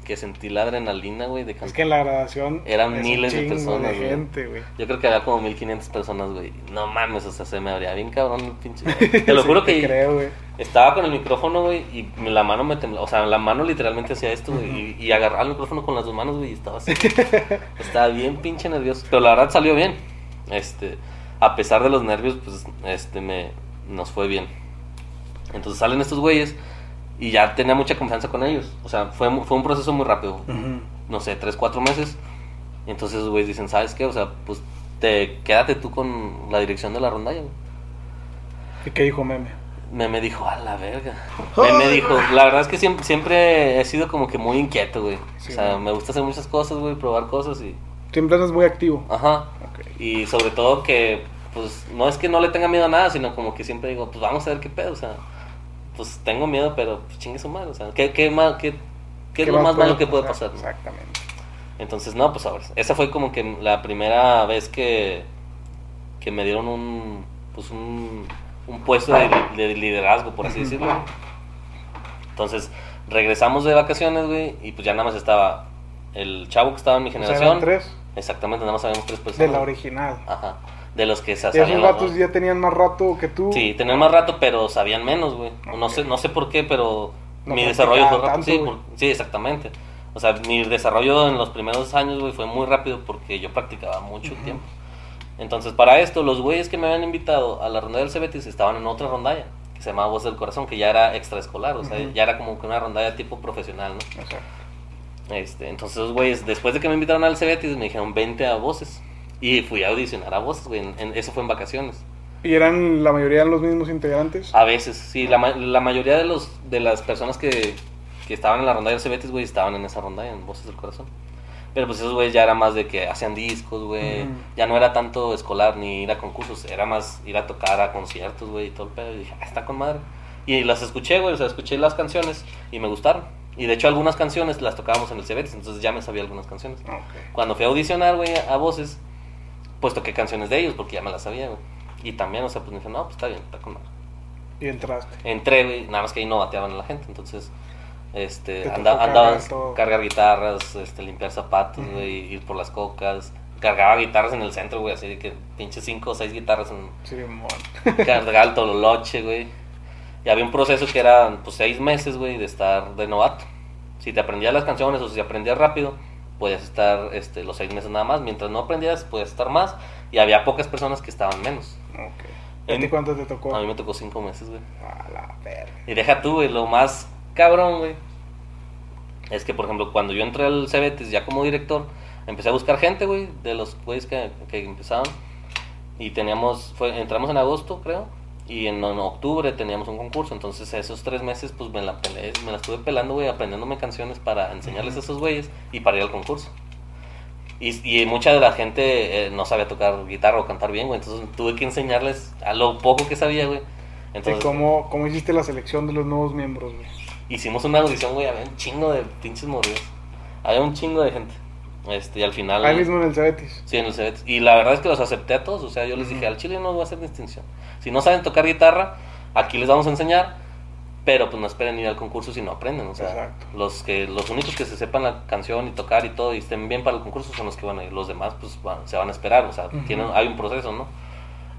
que sentí la adrenalina, güey, de Es cantar. que en la graduación. Eran es miles de personas, de güey. gente, güey. Yo creo que había como 1500 personas, güey. No mames, o sea, se me abría bien cabrón el pinche. *laughs* Te lo Sí, juro te que creo, güey. estaba con el micrófono, güey, y la mano me temblaba. O sea, la mano literalmente hacía esto, güey. y, y agarraba el micrófono con las dos manos, güey, y estaba así. *laughs* estaba bien pinche nervioso. Pero la verdad salió bien. Este, a pesar de los nervios, pues, este, me, nos fue bien. Entonces salen estos güeyes y ya tenía mucha confianza con ellos. O sea, fue, fue un proceso muy rápido. Ujú. No sé, tres, cuatro meses. Entonces los güeyes dicen, ¿sabes qué? O sea, pues, te, quédate tú con la dirección de la rondalla, güey. ¿Y qué dijo Meme? Me, me dijo, a la verga. Me, me dijo, la verdad es que siempre, siempre he sido como que muy inquieto, güey. Sí, o sea, ¿no? me gusta hacer muchas cosas, güey, probar cosas y... Siempre andas muy activo. Ajá. Ok. Y sobre todo que, pues, no es que no le tenga miedo a nada, sino como que siempre digo, pues vamos a ver qué pedo, o sea, pues tengo miedo, pero pues chingue su madre, o sea, ¿qué, qué, ma- qué, qué es lo más malo que puede pasar? no? Exactamente. Entonces, no, pues ahora, esa fue como que la primera vez que, que me dieron un, pues un, un puesto de, de liderazgo, por así decirlo. Entonces, regresamos de vacaciones, güey, y pues ya nada más estaba el chavo que estaba en mi O sea, generación. eran tres Exactamente, nada más habíamos tres personas. de la original. Ajá. De los que se Y esos vatos ya tenían más rato que tú. Sí, tenían más rato, pero sabían menos, güey. No sé, no sé por qué, pero No mi desarrollo fue rápido. Sí, por- sí, exactamente. O sea, mi desarrollo en los primeros años, güey, fue muy rápido porque yo practicaba mucho tiempo. Entonces, para esto, los güeyes que me habían invitado a la rondalla del Cebetis estaban en otra rondalla, que se llamaba Voz del Corazón, que ya era extraescolar, o sea, ya era como que una rondalla tipo profesional, ¿no? O sea, Este, entonces los güeyes, después de que me invitaron al Cebetis, me dijeron, vente a Voces. Y fui a audicionar a Voces, güey. en- en- eso fue en vacaciones. ¿Y eran la mayoría los mismos integrantes? A veces, sí, la, la mayoría de los de las personas que, que estaban en la rondalla del Cebetis, güey, estaban en esa rondalla, en Voces del Corazón. Pero pues esos güeyes ya era más de que hacían discos, güey. Ya no era tanto escolar ni ir a concursos, era más ir a tocar a conciertos, güey, y todo el pedo. Y dije, ah, está con madre. Y las escuché, güey, o sea, escuché las canciones y me gustaron. Y de hecho algunas canciones las tocábamos en el Cebetis, entonces ya me sabía algunas canciones. Ok. Cuando fui a audicionar, güey, a voces, pues toqué canciones de ellos porque ya me las sabía, güey. Y también, o sea, pues me dije, no, pues está bien, está con madre. Y entraste. Entré, güey, nada más que ahí no bateaban a la gente, entonces, este, anda, cargar andaba todo. cargar guitarras, este, limpiar zapatos, Ujú. güey, ir por las cocas. Cargaba guitarras en el centro, güey, así de que pinche cinco o seis guitarras en, Sí, *laughs* cargar el tololoche, güey. Y había un proceso que era, pues, seis meses, güey, de estar de novato. Si te aprendías las canciones o si aprendías rápido, podías estar este, los seis meses nada más. Mientras no aprendías, podías estar más. Y había pocas personas que estaban menos. Ok. ¿Y a ti cuánto te tocó? A mí me tocó cinco meses, güey. A la verga. Y deja tú, güey, lo más cabrón, güey. Es que, por ejemplo, cuando yo entré al Cebetis ya como director, empecé a buscar gente, güey, de los güeyes que, que empezaban. Y teníamos, fue, entramos en agosto, creo. Y en, en octubre teníamos un concurso. Entonces, esos tres meses, pues me la, pelé, me la estuve pelando, güey, aprendiéndome canciones para enseñarles a esos güeyes y para ir al concurso. Y, y mucha de la gente eh, no sabía tocar guitarra o cantar bien, güey. Entonces, tuve que enseñarles a lo poco que sabía, güey. ¿Y Entonces, cómo, cómo hiciste la selección de los nuevos miembros, güey? Hicimos una audición, güey, había un chingo de pinches morridos. Había un chingo de gente. Este, y al final. Ahí mismo en el Cebetis. Sí, en el Cebetis. Y la verdad es que los acepté a todos. O sea, yo les dije, al chile no voy a hacer distinción. Si no saben tocar guitarra, aquí les vamos a enseñar. Pero pues no esperen ir al concurso si no aprenden. O sea, Exacto. los que los únicos que se sepan la canción y tocar y todo y estén bien para el concurso son los que van a ir. Los demás, pues van- se van a esperar. O sea, tienen, hay un proceso, ¿no?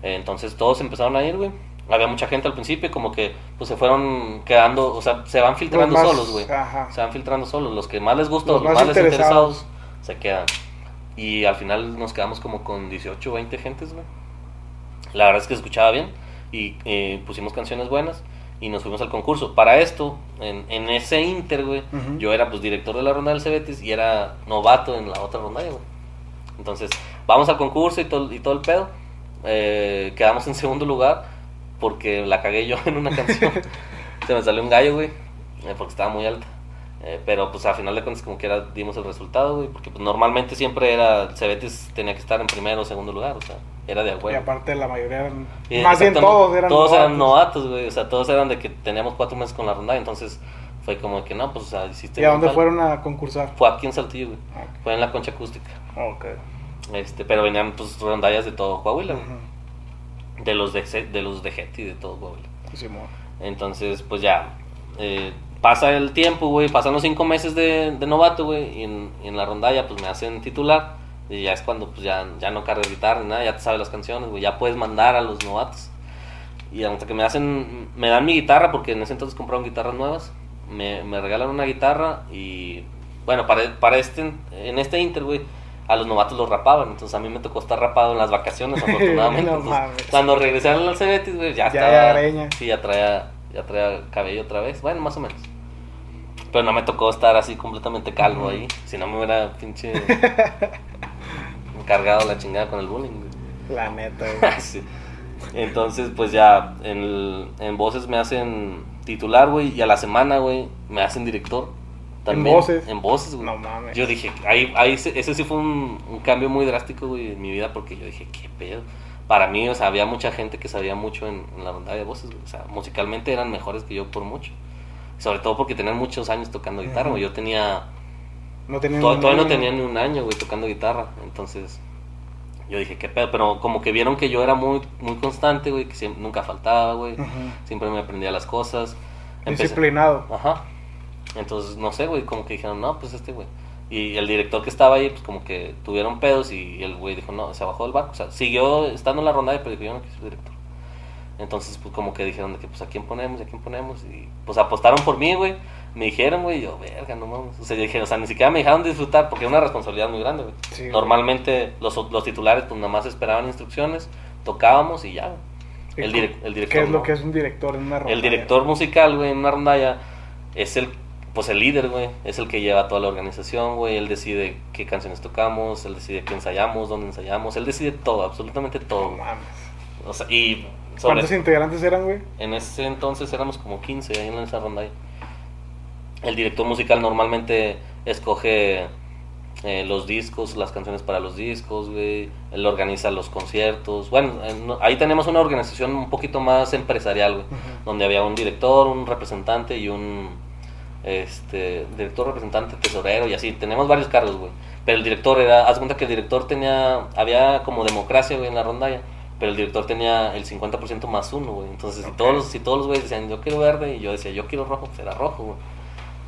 Eh, Entonces todos empezaron a ir, güey. Había mucha gente al principio y como que pues se fueron quedando, o sea, se van filtrando más- solos, güey. Se van filtrando solos. Los que más les gusta, Los los, más más, les interesados. Se quedan. Y al final nos quedamos como con 18 o 20 gentes, güey. La verdad es que se escuchaba bien y eh, pusimos canciones buenas y nos fuimos al concurso. Para esto, en, en ese inter, güey, yo era pues director de la ronda del Cebetis y era novato en la otra ronda, güey. Entonces, vamos al concurso y todo, y todo el pedo. Eh, quedamos en segundo lugar porque la cagué yo *laughs* en una canción. *laughs* Se me salió un gallo, güey, eh, porque estaba muy alta. Eh, pero pues a final de cuentas como que era, dimos el resultado, güey, porque pues normalmente siempre era, Cebetis tenía que estar en primero o segundo lugar, o sea, era de a Y aparte la mayoría eran... Y más bien todos eran Todos eran novatos. novatos, güey, o sea, todos eran de que teníamos cuatro meses con la ronda, entonces fue como que no, pues o sea, hiciste ¿Y a dónde tal. fueron a concursar? Fue aquí en Saltillo, güey, Ok. fue en la concha acústica. Ok. Este, pero venían pues rondallas de todo Coahuila, güey. Ujú. de los de de los de Getty, de todo Coahuila. Simón. Entonces, pues ya, eh, pasa el tiempo, güey, pasan los cinco meses de, de novato, güey, y en, y en la rondalla, pues me hacen titular, y ya es cuando, pues ya, ya no cargas guitarra ni nada, ya te sabes las canciones, güey, ya puedes mandar a los novatos. Y hasta que me hacen, me dan mi guitarra, porque en ese entonces compraron guitarras nuevas, me, me regalan una guitarra, y bueno, para, para este, en este inter, güey, a los novatos los rapaban, entonces a mí me tocó estar rapado en las vacaciones, *laughs* afortunadamente. No Entonces, mames. cuando regresaron al Cebetis, güey, ya, Ya estaba. greña. Sí, ya traía, ya traía cabello otra vez. Bueno, más o menos. Pero no me tocó estar así completamente calvo ahí. Si no me hubiera pinche. *laughs* cargado la chingada con el bullying. La neta, *laughs* güey. Sí. Entonces, pues ya en, el- en voces me hacen titular, güey. Y a la semana, güey, me hacen director. También, voces? En voces, güey. No mames. Yo dije, ahí, ahí ese, sí fue un, un cambio muy drástico, güey, en mi vida, porque yo dije, ¿qué pedo? Para mí, o sea, había mucha gente que sabía mucho en, en la rondalla de voces, güey. O sea, musicalmente eran mejores que yo por mucho. Sobre todo porque tenían muchos años tocando guitarra, güey. Yo tenía No tenía To- ni Todavía no tenía ni un año, güey, tocando guitarra. Entonces, yo dije, qué pedo. Pero como que vieron que yo era muy, muy constante, güey, que siempre, nunca faltaba, güey. Siempre me aprendía las cosas. Empecé- Disciplinado. Ajá. Entonces, no sé, güey, como que dijeron, no, pues este, güey. Y el director que estaba ahí, pues como que tuvieron pedos y el güey dijo, no, se bajó del barco. O sea, siguió estando en la ronda, pero dijo, yo no quiero ser director. Entonces, pues como que dijeron de que, pues, ¿a quién ponemos? ¿A quién ponemos? Y pues apostaron por mí, güey. Me dijeron, güey, yo, verga, no mames. O sea, yo dije, o sea, ni siquiera me dejaron disfrutar porque era una responsabilidad muy grande, güey. Sí. Normalmente los, los titulares, pues nada más esperaban instrucciones, tocábamos y ya, güey. ¿Y El, direc- el director. ¿Qué es lo no. que es un director en una ronda? El director musical, güey, en una rondalla es el, pues el líder, güey. Es el que lleva toda la organización, güey. Él decide qué canciones tocamos, él decide qué ensayamos, dónde ensayamos. Él decide todo, absolutamente todo. No mames. O sea, y ¿Cuántos integrantes eran, güey? en ese entonces éramos como 15 ahí en esa rondalla. El director musical normalmente escoge eh, los discos, las canciones para los discos, güey. Él organiza los conciertos. Bueno, no- ahí tenemos una organización un poquito más empresarial, güey donde había un director, un representante y un este director, representante, tesorero y así. Tenemos varios cargos, güey. Pero el director era, haz cuenta que el director tenía, había como democracia, güey, en la rondalla. Pero el director tenía el 50% más uno, güey. Entonces, si todos los, si todos los güeyes decían, yo quiero verde, y yo decía, yo quiero rojo, pues era rojo, güey.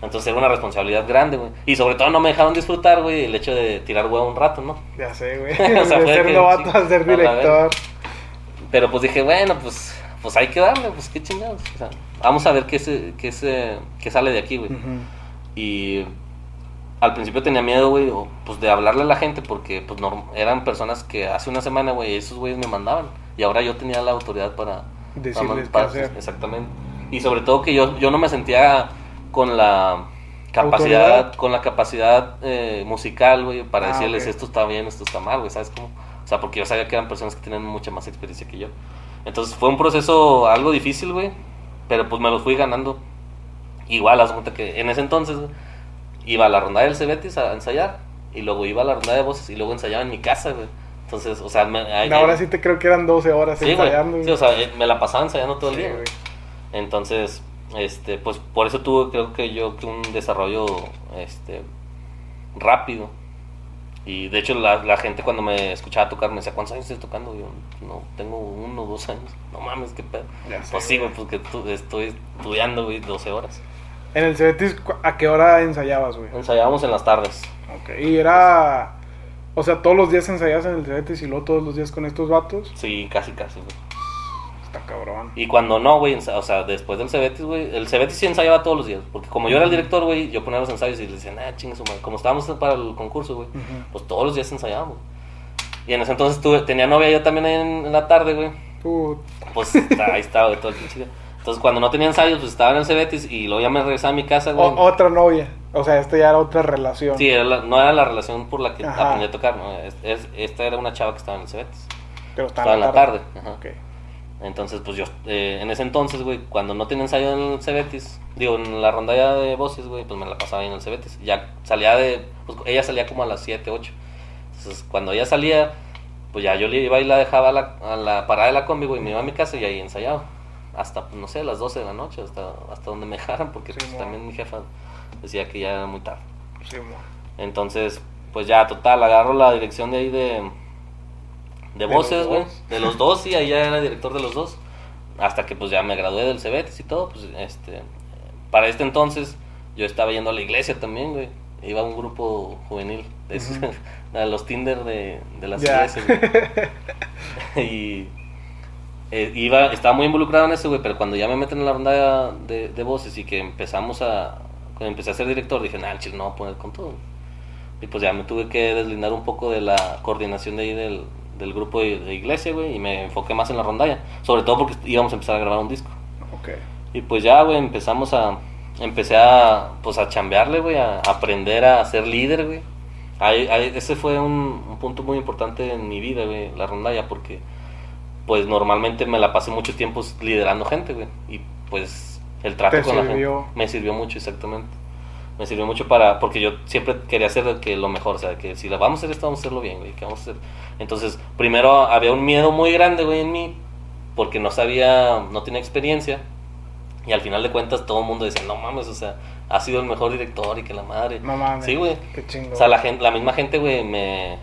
Entonces era una responsabilidad grande, güey. Y sobre todo no me dejaron disfrutar, güey, el hecho de tirar huevo un rato, ¿no? Ya sé, güey. *laughs* *laughs* O sea, de ser novato a ser director. Pero pues dije, bueno, pues, pues hay que darle, pues qué chingados. O sea, vamos a ver qué, se, qué, se, qué sale de aquí, güey. Ujú. Y al principio tenía miedo, güey, pues de hablarle a la gente porque pues eran personas que hace una semana, güey, esos güeyes me mandaban. Y ahora yo tenía la autoridad para... Decirles para- para-. Exactamente. Y sobre todo que yo, yo no me sentía con la capacidad, ¿Autoridad? con la capacidad eh, musical, güey, para Ah, decirles esto está bien, esto está mal, güey, ¿sabes cómo? O sea, porque yo sabía que eran personas que tenían mucha más experiencia que yo. Entonces fue un proceso algo difícil, güey, pero pues me lo fui ganando. Igual, haz cuenta que en ese entonces iba a la ronda del Cebetis a ensayar y luego iba a la ronda de voces y luego ensayaba en mi casa, güey. Entonces, o sea, me, Ahora sí te creo que eran 12 horas Sí, güey. ensayando. Sí, o sea, eh, me la pasaba ensayando todo el Sí, día. güey. Entonces, este, pues por eso tuve, creo que yo, que un desarrollo, este, rápido. Y de hecho, la, la gente cuando me escuchaba tocar me decía, ¿cuántos años estás tocando? Y yo, no, tengo uno o dos años. No mames, qué pedo. Ya sé, Pues sí, güey, porque estoy estudiando, güey, 12 horas. En el Cebetis, ¿cu- ¿a qué hora ensayabas, güey? Ensayábamos en las tardes. Ok. Y era. O sea, todos los días ensayabas en el Cebetis y luego todos los días con estos vatos. Sí, casi, casi, güey. Está cabrón. Y cuando no, güey, o sea, después del Cebetis, güey, el Cebetis sí ensayaba todos los días. Porque como yo era el director, güey, yo ponía los ensayos y les decía, ah, chingue su madre. Como estábamos para el concurso, güey, pues todos los días ensayábamos. Y en ese entonces tuve, tenía novia yo también en, en la tarde, güey. Put- Pues ahí estaba, güey, todo el pinche. Entonces cuando no tenía ensayos, pues estaba en el Cebetis y luego ya me regresaba a mi casa, güey. O- otra novia. O sea, esta ya era otra relación. Sí, era la- no era la relación por la que Ajá. aprendí a tocar, ¿no? Es- es- esta era una chava que estaba en el Cebetis. Pero Estaba en la tarde. Ajá. Entonces, pues yo, eh, en ese entonces, güey, cuando no tenía ensayo en el Cebetis, digo, en la rondalla de voces, güey, pues me la pasaba ahí en el Cebetis. Ya salía de, pues ella salía como a las 7, 8. Entonces, cuando ella salía, pues ya yo le iba y la dejaba a la, a la parada de la combi, güey, me iba a mi casa y ahí ensayaba. Hasta, no sé, las 12 de la noche, hasta, hasta donde me dejaran, porque Sí, pues, también mi jefa decía que ya era muy tarde. Sí. Entonces, pues ya, total, agarro la dirección de ahí de, de voces, güey. De los dos, sí, ahí ya era director de los dos. Hasta que pues ya me gradué del Cebetis y todo, pues este... Para este entonces yo estaba yendo a la iglesia también, güey. Iba a un grupo juvenil, de, esos- *laughs* a los Tinder de, de las Ya. iglesias, *laughs* *laughs* y eh, iba, estaba muy involucrado en eso, güey, pero cuando ya me meten en la ronda de, de voces y que empezamos a, cuando empecé a ser director, dije, nah, chile no voy a poner con todo. Y pues ya me tuve que deslindar un poco de la coordinación de ahí del, del grupo de, de iglesia, güey, y me enfoqué más en la rondalla, sobre todo porque íbamos a empezar a grabar un disco. Ok. Y pues ya, güey, empezamos a, empecé a, pues a chambearle, güey, a aprender a ser líder, güey. Ese fue un, un punto muy importante en mi vida, güey, la rondalla, porque pues normalmente me la pasé mucho tiempo liderando gente, güey. Y pues el trato Te con la gente me sirvió mucho, exactamente. Me sirvió mucho para, porque yo siempre quería hacer que lo mejor, o sea, que si la vamos a hacer esto, vamos a hacerlo bien, güey, que vamos a hacer. Entonces, primero había un miedo muy grande, güey, en mí, porque no sabía, no tenía experiencia. Y al final de cuentas todo el mundo decía, no mames, o sea, ha sido el mejor director y que la madre. No mames. Sí, güey. Qué chingo. O sea, la, gente, la misma gente, güey, me,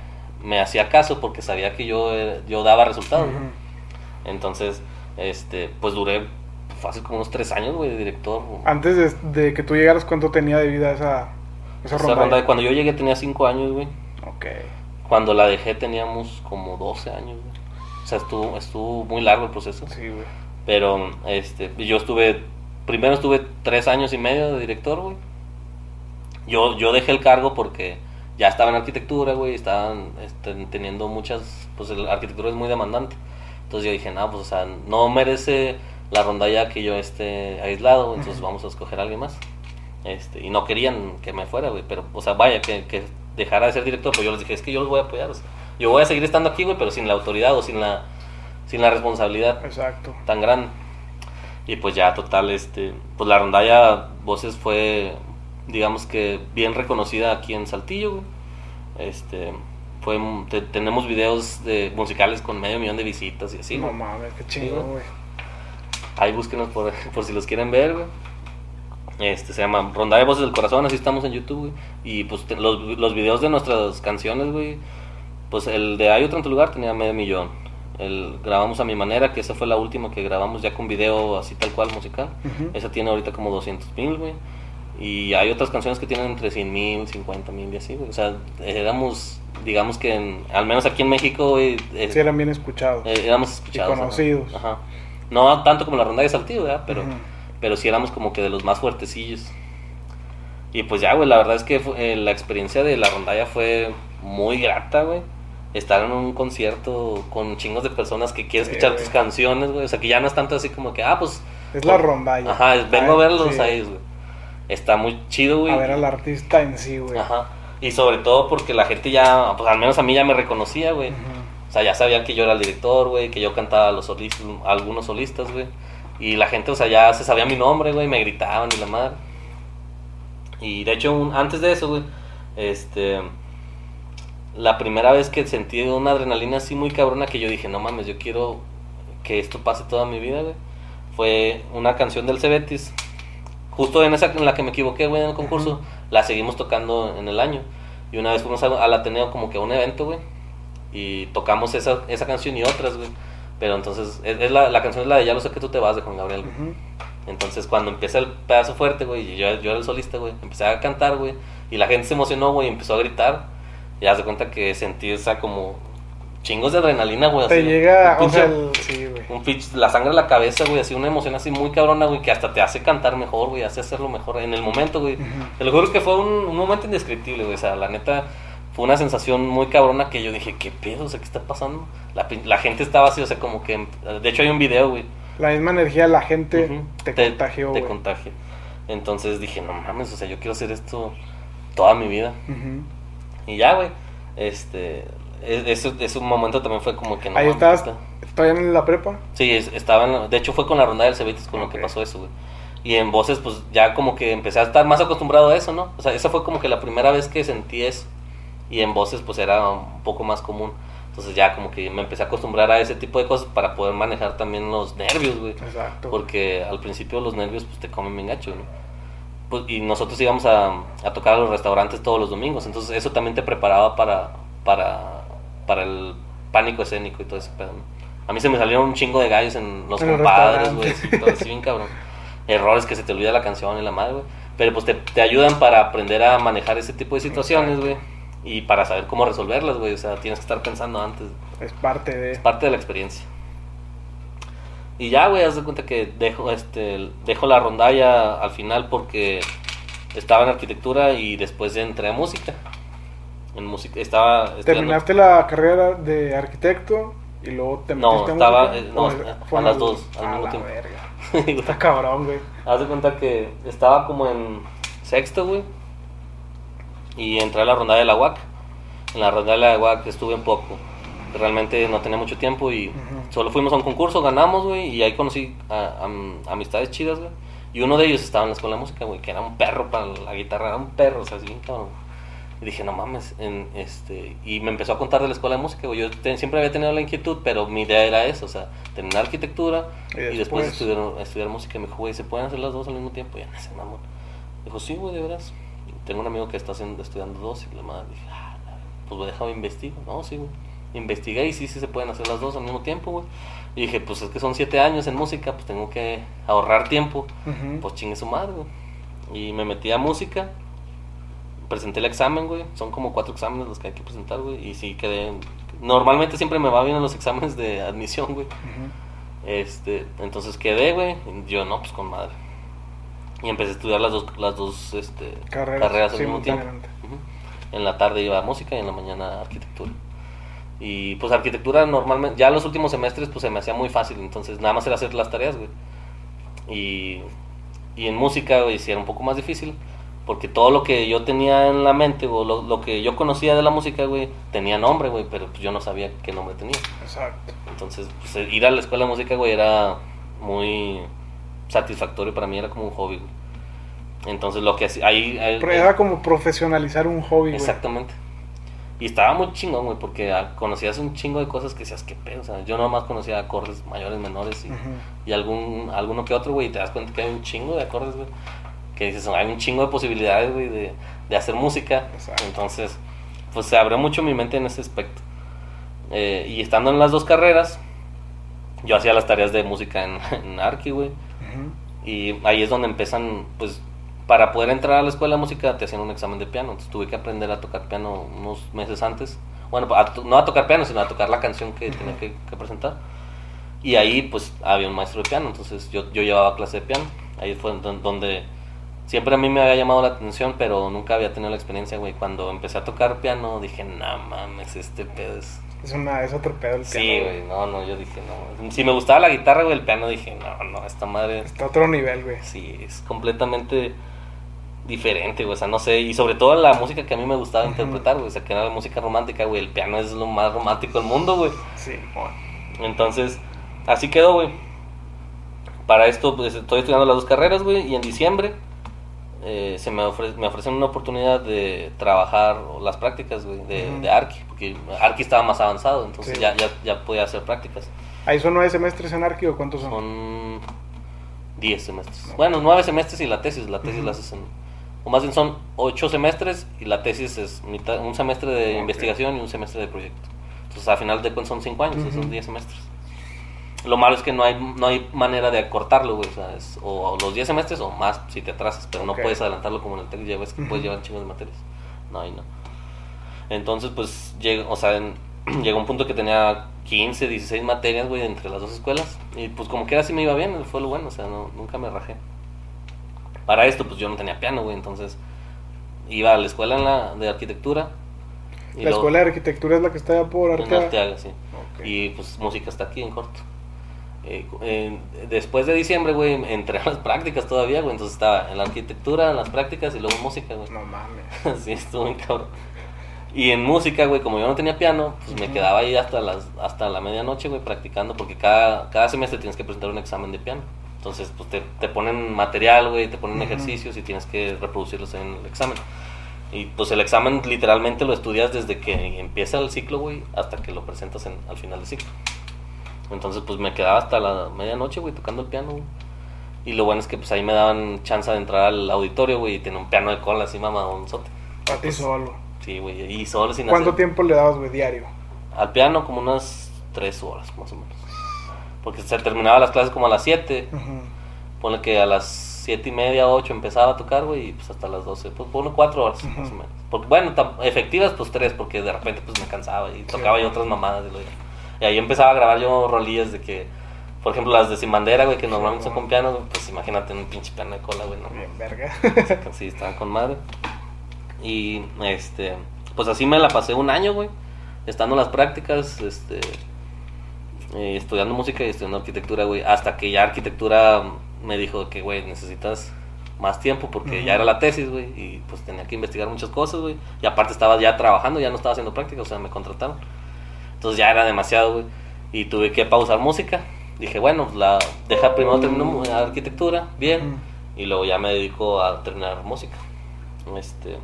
me hacía caso porque sabía que yo, eh, yo daba resultados. ¿no? Entonces, este, pues duré fácil como unos tres años, güey, de director. Antes de, de que tú llegaras, ¿cuánto tenía de vida esa, esa, Esa ronda? ronda de cuando yo llegué tenía cinco años, güey. Ok. Cuando la dejé teníamos como 12 años, güey. O sea, estuvo, estuvo muy largo el proceso. Sí, güey. Pero, este, yo estuve, primero estuve tres años y medio de director, güey. Yo, yo dejé el cargo porque ya estaba en arquitectura, güey, estaban este, teniendo muchas, pues la arquitectura es muy demandante. Entonces yo dije, no, pues, o sea, no merece la rondalla que yo esté aislado, entonces vamos a escoger a alguien más. Este, y no querían que me fuera, güey, pero, o sea, vaya, que, que dejara de ser director, pues yo les dije, es que yo los voy a apoyar, o sea, yo voy a seguir estando aquí, güey, pero sin la autoridad o sin la, sin la responsabilidad Exacto. tan grande. Y pues ya, total, este, pues la rondalla Voces fue, digamos que bien reconocida aquí en Saltillo, güey. Este, fue, te- tenemos videos de musicales con medio millón de visitas y así, no mames, qué chingo, güey. Ahí búsquenos por, *laughs* por si los quieren ver, güey. Este, se llama Rondalla Voces del Corazón, así estamos en YouTube, güey. Y pues te- los, los videos de nuestras canciones, güey. Pues el de Hay otro en tu lugar tenía medio millón. El grabamos a mi manera, que esa fue la última que grabamos ya con video así tal cual musical. Ujú. Esa tiene ahorita como 200 mil, güey. Y hay otras canciones que tienen entre 100 mil, 50 mil y así, güey. O sea, éramos, digamos que en- al menos aquí en México, güey, es- Sí, eran bien escuchados. eh, éramos escuchados. ajá. conocidos. Ajá. No tanto como la ronda de Saltillo, ¿verdad? Pero, pero sí éramos como que de los más fuertecillos. Y pues ya, güey, la verdad es que fue- eh, la experiencia de la rondalla fue muy grata, güey. Estar en un concierto con chingos de personas que quieren Sí, escuchar güey. tus canciones, güey. O sea, que ya no es tanto así como que, ah, pues... Es la rondalla. Ajá, vengo a verlos sí. a ellos, güey. Está muy chido, güey. A ver al artista en sí, güey. Ajá. Y sobre todo porque la gente ya, pues al menos a mí ya me reconocía, güey. O sea, ya sabían que yo era el director, güey, que yo cantaba a los solistas, algunos solistas, güey. Y la gente, o sea, ya se sabía mi nombre, güey, me gritaban y la madre. Y de hecho, un- antes de eso, güey, este. La primera vez que sentí una adrenalina así muy cabrona que yo dije, no mames, yo quiero que esto pase toda mi vida, güey. Fue una canción del Cebetis. Justo en esa en la que me equivoqué, güey, en el concurso, la seguimos tocando en el año. Y una vez fuimos a- al Ateneo como que a un evento, güey. Y tocamos esa, esa canción y otras, güey. Pero entonces, es, es la, la canción es la de Ya lo sé que tú te vas de Juan Gabriel. güey. Entonces, cuando empieza el pedazo fuerte, güey, y yo, yo era el solista, güey, empecé a cantar, güey, y la gente se emocionó, güey, y empezó a gritar. Y haz de cuenta que sentí esa como chingos de adrenalina, güey. Te así, llega, un o sea, el- sí, güey. un pinche- la sangre en la cabeza, güey, así una emoción así muy cabrona, güey, que hasta te hace cantar mejor, güey, hace hacerlo mejor en el momento, güey. Ujú. Te lo juro que fue un, un momento indescriptible, güey, o sea, la neta fue una sensación muy cabrona que yo dije, ¿qué pedo? O sea, ¿qué está pasando? La, gente estaba así, o sea, como que, de hecho hay un video, güey. La misma energía la gente Ujú. te, contagió, Te güey. contagia. Entonces dije, no mames, o sea, yo quiero hacer esto toda mi vida. Y ya, güey, este, es- eso, ese momento también fue como que no Ahí estabas, todavía en la prepa. Sí, es- estaba en la- de hecho fue con la ronda del Cebetis con lo que pasó eso, güey. Y en voces, pues ya como que empecé a estar más acostumbrado a eso, ¿no? O sea, esa fue como que la primera vez que sentí eso. Y en voces, pues era un poco más común. Entonces ya como que me empecé a acostumbrar a ese tipo de cosas para poder manejar también los nervios, güey. Exacto. Porque al principio los nervios, pues te comen bien gacho, ¿no? pues, y nosotros íbamos a, a tocar a los restaurantes todos los domingos. Entonces eso también te preparaba para, para, para el pánico escénico y todo ese pedo. ¿no? A mí se me salieron un chingo de gallos en los En compadres, güey, sí, todo así bien cabrón. Errores que se te olvida la canción y la madre, güey. Pero pues te, te ayudan para aprender a manejar ese tipo de situaciones, güey. Y para saber cómo resolverlas, güey. O sea, tienes que estar pensando antes. Es parte de. Es parte de la experiencia. Y ya, güey, haz de cuenta que dejo, este, dejo la rondalla al final porque estaba en arquitectura y después entré a música. En música, estaba... Terminaste la carrera de arquitecto y luego te No, metiste estaba, música, eh, no, ¿o a en las dos, al mismo la tiempo. verga. *laughs* Está cabrón, güey. Haz de cuenta que estaba como en sexto, güey. Y entré a la rondalla de la UAC. En la rondalla de la UAC estuve un poco. Realmente no tenía mucho tiempo y solo fuimos a un concurso, ganamos, güey. Y ahí conocí a, a- amistades chidas, güey. Y uno de ellos estaba en la escuela de música, güey, que era un perro para la guitarra, era un perro, o sea, así cabrón. Y dije, no mames, en, este, y me empezó a contar de la escuela de música, güey. Yo te- siempre había tenido la inquietud, pero mi idea era eso, o sea, terminar arquitectura Y y después, después- estudiar, estudiar música. Y me dijo, güey, ¿se pueden hacer las dos al mismo tiempo? Y ya, ese mamón. Dijo, sí, güey, de veras. Y tengo un amigo que está haciendo, estudiando dos y la madre dije, ah, pues voy a dejar investigo. No, sí, güey. Investigué y sí, sí se pueden hacer las dos al mismo tiempo, güey. Y dije, pues es que son siete años en música, pues tengo que ahorrar tiempo. Pues chingue su madre, güey. Y me metí a música. Presenté el examen, güey. Son como cuatro exámenes los que hay que presentar, güey. Y sí quedé. Normalmente siempre me va bien en los exámenes de admisión, güey. Este, entonces quedé, güey. Yo no, pues con madre. Y empecé a estudiar las dos, las dos este, Carreras, al mismo tiempo. En la tarde iba a música y en la mañana arquitectura. Y pues arquitectura normalmente, ya los últimos semestres pues se me hacía muy fácil, entonces nada más era hacer las tareas, güey. Y, y en música, güey, sí era un poco más difícil, porque todo lo que yo tenía en la mente, o lo, lo que yo conocía de la música, güey, tenía nombre, güey, pero pues yo no sabía qué nombre tenía. Exacto. Entonces, pues, el ir a la escuela de música, güey, era muy satisfactorio para mí, era como un hobby, güey. Entonces, lo que hacía, ahí... Pero Era como profesionalizar un hobby, güey. Exactamente. Y estaba muy chingón, güey, porque ah, conocías un chingo de cosas que decías, qué pedo, o sea, yo nomás conocía acordes mayores, menores y algún, alguno que otro, güey, y te das cuenta que hay un chingo de acordes, güey, que dices, hay un chingo de posibilidades, güey, de, de hacer música. Exacto. Entonces, pues se abrió mucho mi mente en ese aspecto. Eh, y estando en las dos carreras, yo hacía las tareas de música en, *laughs* en Arki, güey. Ujú. Y ahí es donde empiezan, pues, para poder entrar a la escuela de música te hacían un examen de piano. Entonces tuve que aprender a tocar piano unos meses antes. Bueno, a no a tocar piano, sino a tocar la canción que tenía que, que presentar. Y ahí, pues, había un maestro de piano. Entonces yo, yo llevaba clase de piano. Ahí fue don- donde siempre a mí me había llamado la atención, pero nunca había tenido la experiencia, güey. Cuando empecé a tocar piano, dije, no mames, este pedo es... Es, una, es otro pedo el Sí, piano, güey, no, no, yo dije, no. Si me gustaba la guitarra, güey, el piano, dije, no, no, esta madre... Está otro nivel, güey. Sí, es completamente diferente, güey. O sea, no sé. Y sobre todo la música que a mí me gustaba interpretar, güey. O sea, que era la música romántica, güey. El piano es lo más romántico del mundo, güey. Sí, bueno. Entonces, así quedó, güey. Para esto, pues estoy estudiando las dos carreras, güey. Y en diciembre eh, se me, ofre- me ofrecen una oportunidad de trabajar las prácticas, güey, de, Arki. Porque Arki estaba más avanzado, entonces Sí. ya, ya, ya podía hacer prácticas. ¿Ahí son nueve semestres en Arqui o cuántos son? Son 10 semestres. No. Bueno, 9 semestres y la tesis. La tesis Ujú. la haces en. O más bien son 8 semestres y la tesis es mitad, un semestre de investigación y un semestre de proyecto. Entonces, al final de cuentas son 5 años, Ujú. son 10 semestres. Lo malo es que no hay, no hay manera de acortarlo, güey. O sea, es o, o los 10 semestres o más si te atrasas, pero no puedes adelantarlo como en el TEC, ya ves que puedes llevar chingos de materias. No, ahí no. Entonces, pues, llega, o sea, en- *clears throat* llegó un punto que tenía 15, 16 materias, güey, entre las dos escuelas. Y pues como que así me iba bien, fue lo bueno, o sea, no, nunca me rajé. Para esto, pues yo no tenía piano, güey, entonces iba a la escuela en la, de arquitectura. y La luego- escuela de arquitectura es la que está allá por en Arteaga. Sí. Y pues música está aquí en corto. Eh, eh, después de diciembre, güey, *laughs* entré a las prácticas todavía, güey. Entonces estaba en la arquitectura, en las prácticas y luego en música, güey. No mames. *laughs* sí, estuvo bien cabrón. Y en música, güey, como yo no tenía piano, pues me quedaba ahí hasta las hasta la medianoche, güey, practicando, porque cada, cada semestre tienes que presentar un examen de piano. Entonces, pues te, te ponen material, güey, te ponen ejercicios y tienes que reproducirlos en el examen. Y pues el examen literalmente lo estudias desde que empieza el ciclo, güey, hasta que lo presentas en, al final del ciclo. Entonces, pues me quedaba hasta la medianoche, güey, tocando el piano, güey. Y lo bueno es que pues ahí me daban chance de entrar al auditorio, güey, y tenía un piano de cola así mamadonzote. A ti solo. Sí, güey, y solo sin ¿Cuánto hacer- tiempo le dabas, güey, diario? Al piano como unas tres horas, más o menos. Porque se terminaba las clases como a las 7. Ujú. Ponle que a las siete y media, 8 empezaba a tocar, güey, y pues hasta las 12. Pues ponle cuatro horas, más o menos. Porque, bueno, efectivas, pues tres, porque de repente pues me cansaba y tocaba yo otras mamadas. Y, lo- y ahí empezaba a grabar yo rolillas de que, por ejemplo, las de Sin Bandera, güey, que normalmente son con piano, pues imagínate un pinche piano de cola, güey, no. Bien, verga. Sí, estaban con madre. Y, este, pues así me la pasé un año, güey, estando en las prácticas, este, eh, estudiando música y estudiando arquitectura, güey, hasta que ya arquitectura me dijo que, güey, necesitas más tiempo porque ya era la tesis, güey, y pues tenía que investigar muchas cosas, güey, y aparte estaba ya trabajando, ya no estaba haciendo práctica, o sea, me contrataron. Entonces ya era demasiado, güey, y tuve que pausar música. Dije, bueno, la deja primero termino mu- arquitectura, bien, y luego ya me dedico a terminar música. Este,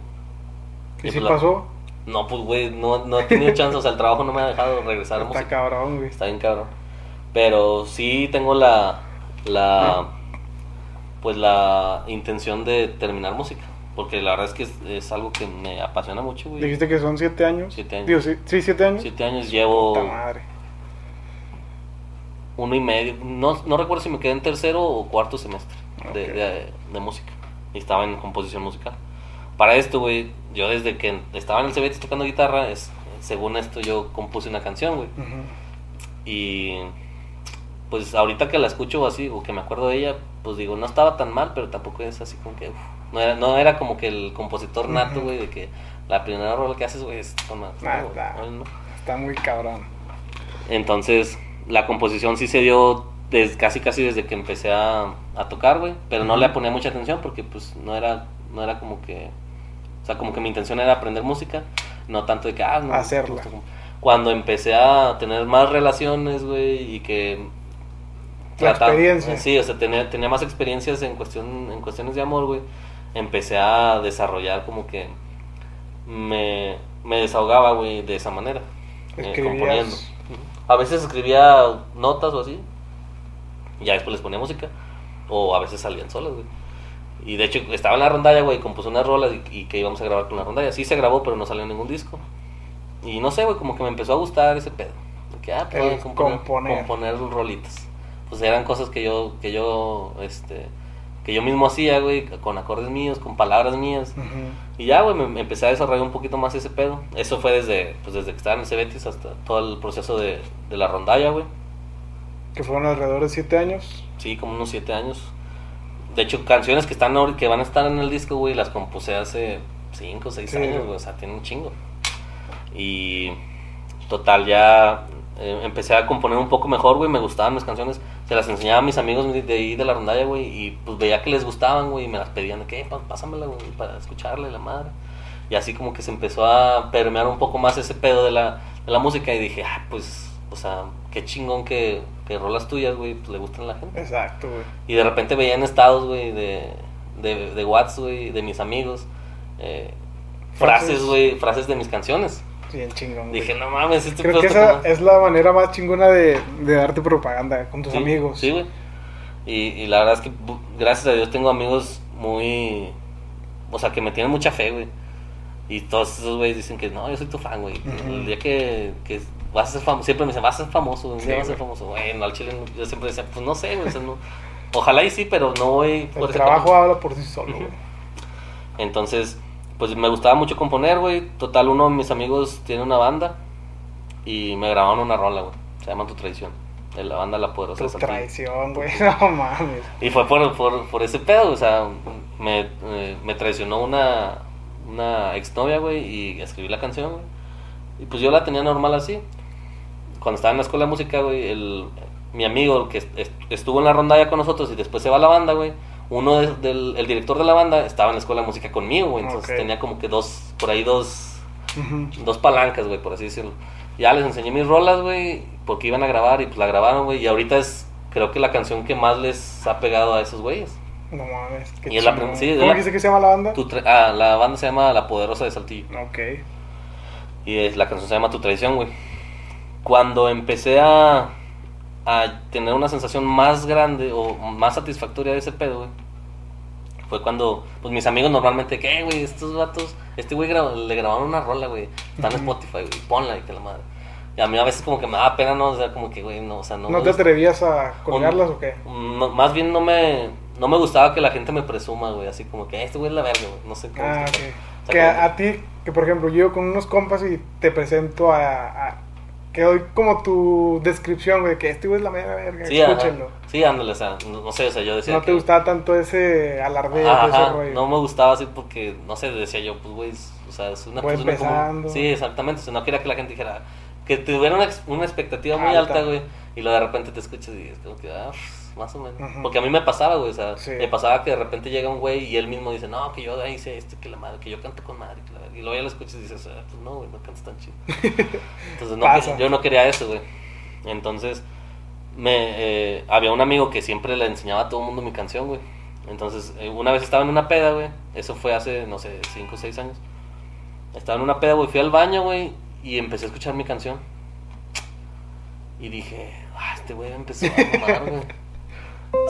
¿Y Y si pues la- pasó? no, pues, güey, no, no he tenido chance, o sea, el trabajo no me ha dejado regresar a Está música. cabrón, güey. Está bien cabrón. Pero sí tengo la, la, pues la intención de terminar música. Porque la verdad es que es, es algo que me apasiona mucho, güey. Dijiste que son siete años. Siete años. Digo, sí, sí, siete años. Siete años llevo Puta madre. uno y medio. No, no recuerdo si me quedé en tercero o cuarto semestre de, de- de música. Y estaba en composición musical. Para esto, güey, yo desde que estaba en el CBT tocando guitarra, es, según esto yo compuse una canción, güey. Y pues ahorita que la escucho así, o que me acuerdo de ella, pues digo, no estaba tan mal, pero tampoco es así como que... uf, no, era, no era como que el compositor nato, güey, de que la primera rola que haces, güey, es... toma, no, Ah, está. no, no. Está muy cabrón. Entonces, la composición sí se dio casi casi desde que empecé a, a tocar, güey, pero no le ponía mucha atención porque pues no era no era como que o sea, como que mi intención era aprender música, no tanto de que ah, no, Hacerla. Cuando empecé a tener más relaciones, güey, y que La experiencia. Sí, o sea, tenía, tenía más experiencias en cuestión en cuestiones de amor, güey. Empecé a desarrollar como que me, me desahogaba, güey, de esa manera. eh, componiendo. A veces escribía notas o así. Ya después les ponía música. O a veces salían solas, güey. Y de hecho estaba en la rondalla, güey, compuse unas rolas y, y que íbamos a grabar con la rondalla. Sí se grabó, pero no salió ningún disco. Y no sé, güey, como que me empezó a gustar ese pedo. Que, ah, pues, componer, componer. componer rolitas. Pues eran cosas que yo, que yo, este, que yo mismo hacía, güey, con acordes míos, con palabras mías. Y ya, güey, me, me empecé a desarrollar un poquito más ese pedo. Eso fue desde, pues, desde que estaba en el Cebetis hasta todo el proceso de, de la rondalla, güey. Que fueron alrededor de siete años. Sí, como unos siete años. De hecho, canciones que están que van a estar en el disco, güey, las compuse hace cinco o seis Sí. años, güey. O sea, tiene un chingo. Y total, ya eh, empecé a componer un poco mejor, güey. Me gustaban mis canciones. Se las enseñaba a mis amigos de ahí de la rondalla, güey. Y pues veía que les gustaban, güey. Y me las pedían de que, "Eh, pásamela, güey, para escucharle la madre. Y así como que se empezó a permear un poco más ese pedo de la, de la música. Y dije, ah, pues, o sea, qué chingón que, que rolas tuyas, güey, pues le gustan a la gente. Exacto, güey. Y de repente veía en estados, güey, de, de, de Whats, güey, de mis amigos, eh, frases, güey, frases de mis canciones. Bien chingón. güey. Dije, no mames, este Creo que esa es la manera más chingona de, de darte propaganda con tus Sí, amigos. Sí, güey. Y, y la verdad es que, gracias a Dios, tengo amigos muy. O sea, que me tienen mucha fe, güey. Y todos esos güeyes dicen que no, yo soy tu fan, güey. que Ujú. El día que, que vas a ser famoso, siempre me dicen, vas a ser famoso, un Sí, día vas a ser famoso. Bueno, al chile yo siempre decía, pues no sé, güey. o sea, no- Ojalá y sí, pero no voy El ese trabajo habla por sí solo, Ujú. güey. Entonces, pues me gustaba mucho componer, güey. Total, uno de mis amigos tiene una banda y me grabaron una rola, güey. Se llama Tu Traición. De la banda La Poderosa de Tu traición, güey. *laughs* No mames. Y fue por, por, por ese pedo, o sea, me, eh, me traicionó una, una exnovia, güey, y escribí la canción, güey. Y pues yo la tenía normal así. Cuando estaba en la escuela de música, güey, el, mi amigo que est- est- estuvo en la rondalla con nosotros y después se va a la banda, güey, uno de- del el director de la banda estaba en la escuela de música conmigo, güey, entonces Ok. tenía como que dos, por ahí dos, dos palancas, güey, por así decirlo. Ya les enseñé mis rolas, güey, porque iban a grabar y pues la grabaron, güey, y ahorita es, creo que la canción que más les ha pegado a esos güeyes. No mames. qué Y es la sí, ¿Cómo la- dijiste que se llama la banda? Tu ah, la banda se llama La Poderosa de Saltillo. Ok. Y es, la canción se llama Tu Traición, güey. Cuando empecé a, a tener una sensación más grande o más satisfactoria de ese pedo, güey, fue cuando, pues mis amigos normalmente, ¿qué, güey? Estos vatos, este güey graba- le grabaron una rola, güey. Está en. Spotify, güey. Ponla y que la madre. Y a mí a veces como que me daba pena, ¿no? O sea, como que, güey, no, o sea, no. ¿No, te atrevías a colgarlas o qué? No, más bien no me, no me gustaba que la gente me presuma, güey. Así como que, "Eh, este güey es la verga, güey. No sé cómo. Ah, ok. explicar. O sea, Que como- a, a ti, que por ejemplo, yo con unos compas y te presento a. a- que doy como tu descripción, güey, que este güey es la mera verga, Sí, ajá. Sí, ándale, o sea, no, no sé, o sea, yo decía No te gustaba tanto ese alardeo, Ajá, ese rollo. no me gustaba así porque, no sé, decía yo, pues, güey, o sea, es una Voy persona como-. Sí, exactamente, o sea, no quería que la gente dijera, que tuviera una, ex- una expectativa muy Alta. alta, güey, y luego de repente te escuchas y es como que, ah, pues, más o menos. Porque a mí me pasaba, güey, o sea, Sí. me pasaba que de repente llega un güey y él mismo dice, no, que yo hice esto, que la madre, que yo canto con madre, que la verga. Y luego ya lo escuchas y dices, ah, pues no, güey, no cantas tan chido. *laughs* Entonces, no, Pasa. yo no quería eso, güey. Entonces, me, eh, había un amigo que siempre le enseñaba a todo el mundo mi canción, güey. Entonces, eh, una vez estaba en una peda, güey. Eso fue hace, no sé, 5 o 6 años. Estaba en una peda, güey. Fui al baño, güey. Y empecé a escuchar mi canción. Y dije, ah, este güey empezó a mamar, güey.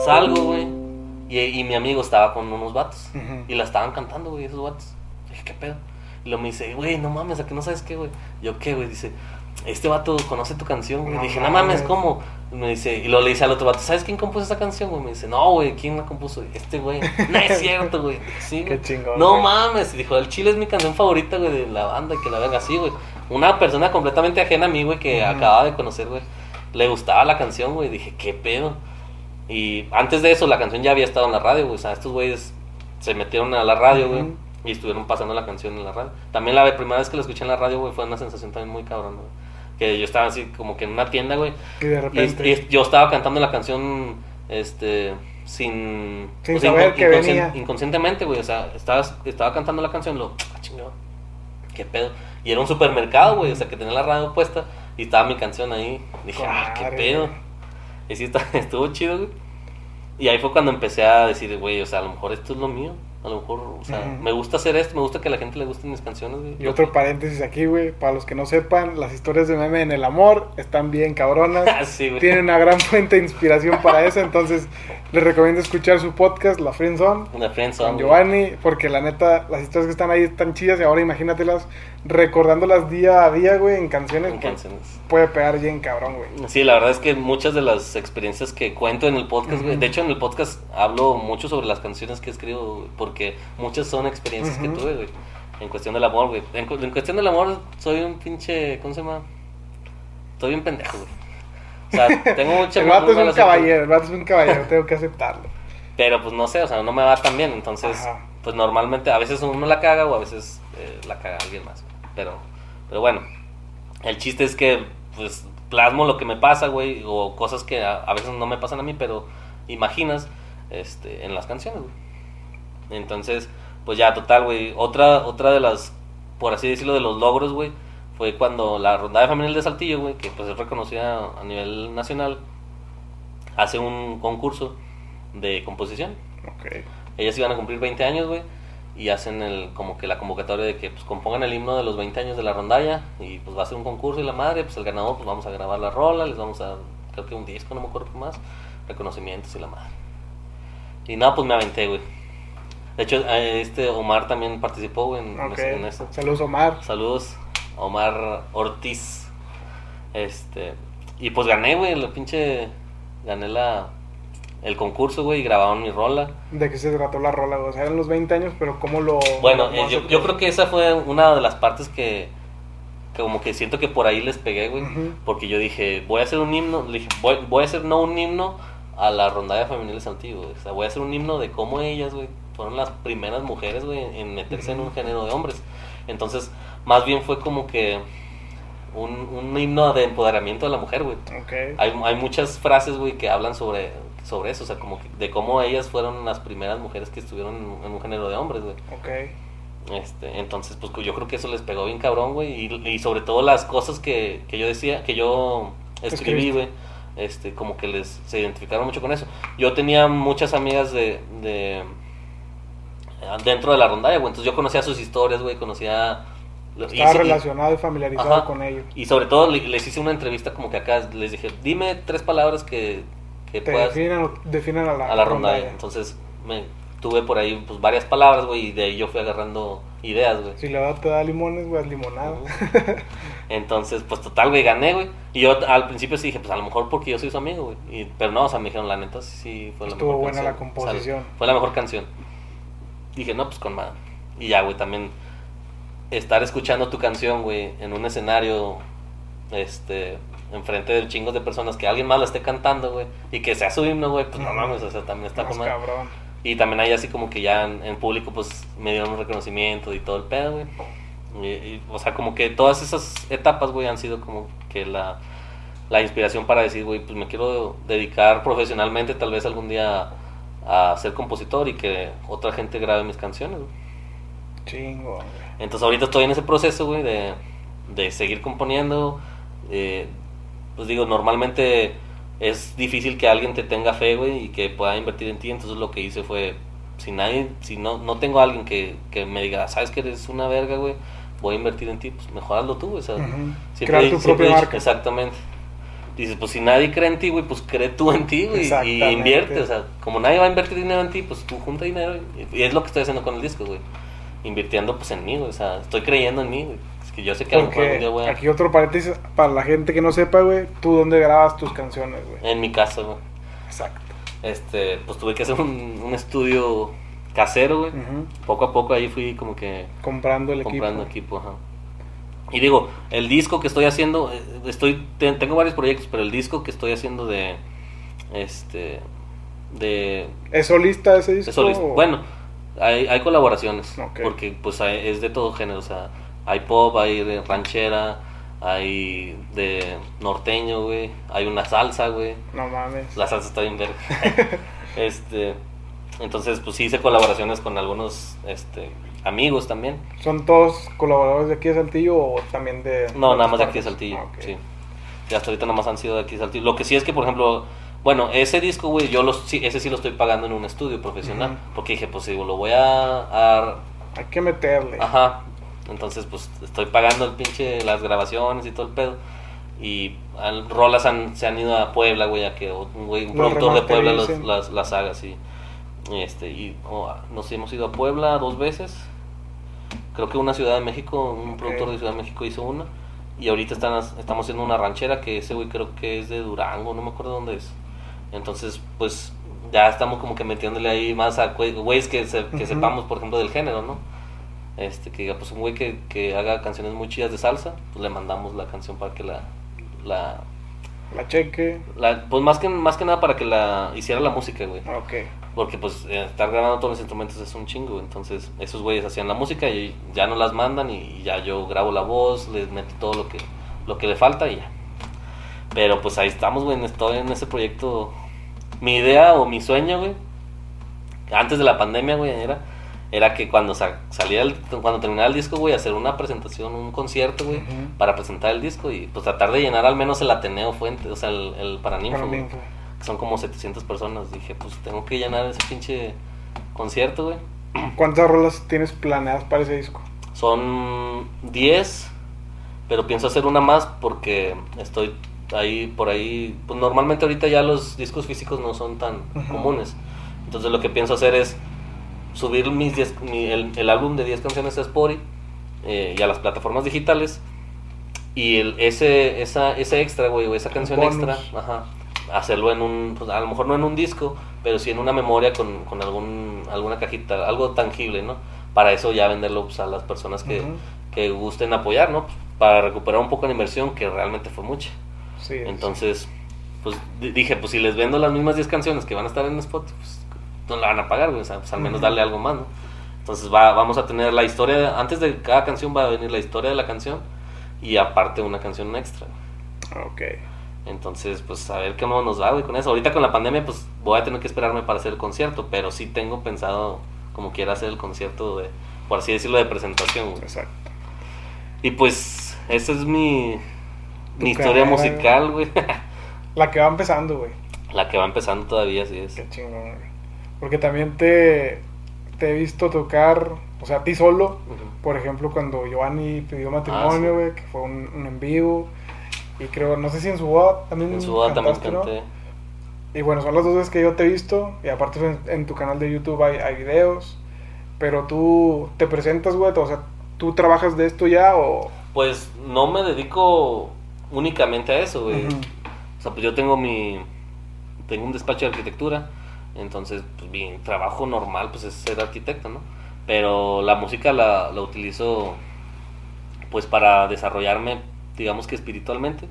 Salgo, güey. Y, y mi amigo estaba con unos vatos. Y la estaban cantando, güey, esos vatos. Dije, ¿qué pedo? Y luego me dice, güey, no mames, ¿a que no sabes qué, güey? Yo, ¿qué, güey? Dice, este vato conoce tu canción, güey. No dije, no mames. ¿cómo? Y me dice, y luego le dice al otro vato, ¿sabes quién compuso esa canción, güey? Me dice, no, güey, ¿quién la compuso? Este, güey. *laughs* No es cierto, güey. Sí, Qué chingón, No güey. mames. Y dijo, el chile es mi canción favorita, güey, de la banda. Y que la venga así, güey. Una persona completamente ajena a mí, güey, que acababa de conocer, güey. Le gustaba la canción, güey. Dije, ¿qué pedo? Y antes de eso, la canción ya había estado en la radio, güey. O sea, estos güeyes se metieron a la radio, güey. Y estuvieron pasando la canción en la radio. También la primera vez que la escuché en la radio, güey, fue una sensación también muy cabrón, güey. Que yo estaba así como que en una tienda, güey. Y de repente. y yo estaba cantando la canción, este, sin... Sin saber que inconscien- venía. Inconscientemente, güey. O sea, estaba, estaba cantando la canción, lo... Ah, chingado. ¿Qué pedo? Y era un supermercado, güey. O sea, que tenía la radio puesta y estaba mi canción ahí. Dije, Con ah, qué pedo. Y sí, *laughs* estuvo chido, güey. Y ahí fue cuando empecé a decir, güey, o sea, a lo mejor esto es lo mío. A lo mejor, o sea, me gusta hacer esto, me gusta que a la gente le gusten mis canciones, güey. Y otro paréntesis aquí, güey. Para los que no sepan, las historias de meme en el amor están bien cabronas. *laughs* Sí, güey. Tienen una gran fuente de inspiración para eso. Entonces, les recomiendo escuchar su podcast, La Friendzone. Una friendzone, Con güey. Giovanni, porque la neta, las historias que están ahí están chidas y ahora imagínatelas recordándolas día a día, güey, en canciones. En pues, canciones. Puede pegar bien cabrón, güey. Sí, la verdad es que muchas de las experiencias que cuento en el podcast, güey, Ujú. de hecho en el podcast hablo mucho sobre las canciones que escribo, güey, porque muchas son experiencias que tuve, güey, en cuestión del amor, güey. En, en cuestión del amor soy un pinche, ¿cómo se llama? Estoy bien pendejo, güey. O sea, *laughs* tengo mucha El vato es un caballero, el vato es un caballero, tengo que aceptarlo. Pero pues no sé, o sea, no me va tan bien, entonces, Ajá. pues normalmente a veces uno la caga o a veces eh, la caga alguien más. Pero, pero bueno, el chiste es que pues plasmo lo que me pasa, güey, o cosas que a, a veces no me pasan a mí, pero imaginas este, en las canciones, güey. Entonces, pues ya, total, güey. Otra, otra de las, por así decirlo, de los logros, güey, fue cuando la Rondada Familiar de Saltillo, güey, que pues es reconocida a nivel nacional, hace un concurso de composición. Ok. Ellas iban a cumplir 20 años, güey, y hacen el como que la convocatoria de que pues compongan el himno de los 20 años de la rondalla y pues va a ser un concurso y la madre, pues el ganador pues vamos a grabar la rola, les vamos a creo que un disco, no me acuerdo qué más, reconocimientos y la madre. Y nada, pues me aventé, güey. De hecho, eh, este Omar también participó, en, en esto. Saludos, Omar. Saludos, Omar Ortiz. Este, y pues gané, güey, la pinche gané la el concurso, güey, y grabaron mi rola. ¿De qué se trató la rola? güey? O sea, eran los 20 años, pero ¿cómo lo.? Bueno, cómo eh, yo, yo creo que esa fue una de las partes que, que como que siento que por ahí les pegué, güey. Porque yo dije, voy a hacer un himno, le dije, voy, voy a hacer no un himno a la rondalla femenil de güey. O sea, voy a hacer un himno de cómo ellas, güey, fueron las primeras mujeres, güey, en meterse en un género de hombres. Entonces, más bien fue como que un, un himno de empoderamiento de la mujer, güey. Ok. Hay, hay muchas frases, güey, que hablan sobre, sobre eso, o sea, como que de cómo ellas fueron las primeras mujeres que estuvieron en, en un género de hombres, güey. Ok. Este, entonces, pues yo creo que eso les pegó bien cabrón, güey. Y, y sobre todo las cosas que, que yo decía, que yo escribí, güey. Este, como que les se identificaron mucho con eso. Yo tenía muchas amigas de, de dentro de la rondalla, güey. Entonces yo conocía sus historias, güey. Conocía Estaba y- relacionado y familiarizado Ajá. con ellos. Y sobre todo le- les hice una entrevista como que acá les dije, dime tres palabras que, que Te puedas definan, definan a la, a la rondalla. Entonces me tuve por ahí pues varias palabras, güey, y de ahí yo fui agarrando ideas, güey. Si la verdad te da limones, güey, es limonada. *laughs* Entonces, pues total, güey, gané, güey. Y yo al principio sí dije, pues a lo mejor porque yo soy su amigo, güey. Y- Pero no, o sea, me dijeron, la neta, sí, sí fue la Estuvo mejor buena la canción. composición. O sea, fue la mejor canción. Dije, no, pues con madre. Y ya, güey, también estar escuchando tu canción, güey, en un escenario, este, enfrente de chingos de personas, que alguien más la esté cantando, güey, y que sea su himno, güey, pues no mames, o sea, también está cabrón. Y también ahí así como que ya en, en público pues me dieron un reconocimiento y todo el pedo, güey. Y, y, o sea, como que todas esas etapas, güey, han sido como que la, la inspiración para decir, güey, pues me quiero dedicar profesionalmente tal vez algún día a ser compositor y que otra gente grabe mis canciones, güey. Chingo. Entonces ahorita estoy en ese proceso, güey, de, de seguir componiendo. eh, pues digo, normalmente es difícil que alguien te tenga fe, güey, y que pueda invertir en ti. Entonces lo que hice fue, si nadie, si no, no tengo a alguien que, que me diga, sabes que eres una verga, güey, voy a invertir en ti, pues mejor hazlo tú, güey. o sea, siempre Crear tu siempre propia dicho- marca. Exactamente. Dices, pues si nadie cree en ti, güey, pues cree tú en ti, güey, y invierte. O sea, como nadie va a invertir dinero en ti, pues tú junta dinero. Y, y es lo que estoy haciendo con el disco, güey. Invirtiendo, pues, en mí, güey. O sea, estoy creyendo en mí, güey. Es que yo sé que a lo mejor algún día a... aquí otro paréntesis, para la gente que no sepa, güey, tú dónde grabas tus canciones, güey. En mi casa, güey. Exacto. Este, pues tuve que hacer un, un estudio casero, güey. Poco a poco ahí fui como que Comprando el comprando equipo. equipo, ajá. Y digo, el disco que estoy haciendo, eh, estoy te- tengo varios proyectos, pero el disco que estoy haciendo de este de ¿Es solista ese disco? de solista- Bueno, hay, hay colaboraciones, porque pues hay- es de todo género, o sea, hay pop, hay de ranchera, hay de norteño, güey, hay una salsa, güey. No mames. La salsa está bien verga. *laughs* este, entonces pues sí hice colaboraciones con algunos este amigos también. ¿Son todos colaboradores de aquí de Saltillo o también de.? No, nada más de aquí de? Saltillo, Ah, ok. sí. Y hasta ahorita nada más han sido de aquí de Saltillo. Lo que sí es que, por ejemplo, bueno, ese disco, güey, yo los, sí, ese sí lo estoy pagando en un estudio profesional. Porque dije, pues lo voy a, a- Hay que meterle. Ajá. Entonces, pues estoy pagando el pinche, las grabaciones y todo el pedo. Y al- rolas han- se han ido a Puebla, güey, a que un, güey, un productor de Puebla los- las, las haga, sí. Este, y oh, nos hemos ido a Puebla dos veces. Creo que una Ciudad de México, un productor de Ciudad de México hizo una. Y ahorita están, estamos haciendo una ranchera que ese güey creo que es de Durango, no me acuerdo dónde es. Entonces, pues ya estamos como que metiéndole ahí más a güey- güeyes que, se- que Ujú. sepamos, por ejemplo, del género, ¿no? Este, que diga, pues un güey que, que haga canciones muy chidas de salsa, pues le mandamos la canción para que la, la, La cheque. la- pues más que, más que nada para que la hiciera la música, güey. Ok. Porque pues eh, estar grabando todos los instrumentos es un chingo, entonces esos güeyes hacían la música y ya no las mandan y ya yo grabo la voz, les meto todo lo que, lo que le falta y ya. Pero pues ahí estamos, güey, estoy en ese proyecto. Mi idea o mi sueño, güey, antes de la pandemia, güey, era, era que cuando sa- salía el, cuando terminara el disco, güey, hacer una presentación, un concierto, güey, para presentar el disco y pues tratar de llenar al menos el Ateneo Fuente, o sea, el, el Paraninfo, Para güey. Son como 700 personas. Dije, pues tengo que llenar ese pinche concierto, güey. *clears throat* ¿Cuántas rolas tienes planeadas para ese disco? Son 10, pero pienso hacer una más porque estoy ahí, por ahí. Pues normalmente ahorita ya los discos físicos no son tan Ujú. comunes. Entonces lo que pienso hacer es subir mis 10 mi- el, el álbum de 10 canciones a Spotify eh, y a las plataformas digitales. Y el, ese, esa, ese extra, güey, o esa canción bonus. extra, ajá, hacerlo en un, pues, a lo mejor no en un disco, pero sí en una memoria con, con algún, alguna cajita, algo tangible, ¿no? Para eso ya venderlo pues, a las personas que, que gusten apoyar, ¿no? Para recuperar un poco la inversión, que realmente fue mucha. Sí. Entonces, pues di- dije, pues si les vendo las mismas 10 canciones que van a estar en Spotify, pues no la van a pagar, güey, o sea, pues al menos darle algo más, ¿no? Entonces va, vamos a tener la historia, de- antes de cada canción va a venir la historia de la canción y aparte una canción extra. Ok. Entonces, pues a ver cómo nos va, güey, con eso. Ahorita con la pandemia, pues voy a tener que esperarme para hacer el concierto, pero sí tengo pensado como quiera hacer el concierto de, por así decirlo, de presentación, güey. Exacto. Y pues, esa es mi, mi historia musical, güey. *laughs* La que va empezando, güey. La que va empezando todavía, así es. Qué chingón, güey. Porque también te, te he visto tocar o sea, a ti solo. Por ejemplo, cuando Giovanni pidió matrimonio, Ah, sí. güey, que fue un, un en vivo. Y creo, no sé si en su boda también. En su boda también canté. Y bueno, son las dos veces que yo te he visto. Y aparte en, en tu canal de YouTube hay, hay videos. Pero tú te presentas, güey. O sea, ¿tú trabajas de esto ya o...? Pues no me dedico únicamente a eso, güey. O sea, pues yo tengo mi. Tengo un despacho de arquitectura. Entonces, pues mi trabajo normal pues es ser arquitecto, ¿no? Pero la música la, la utilizo pues para desarrollarme, digamos que espiritualmente.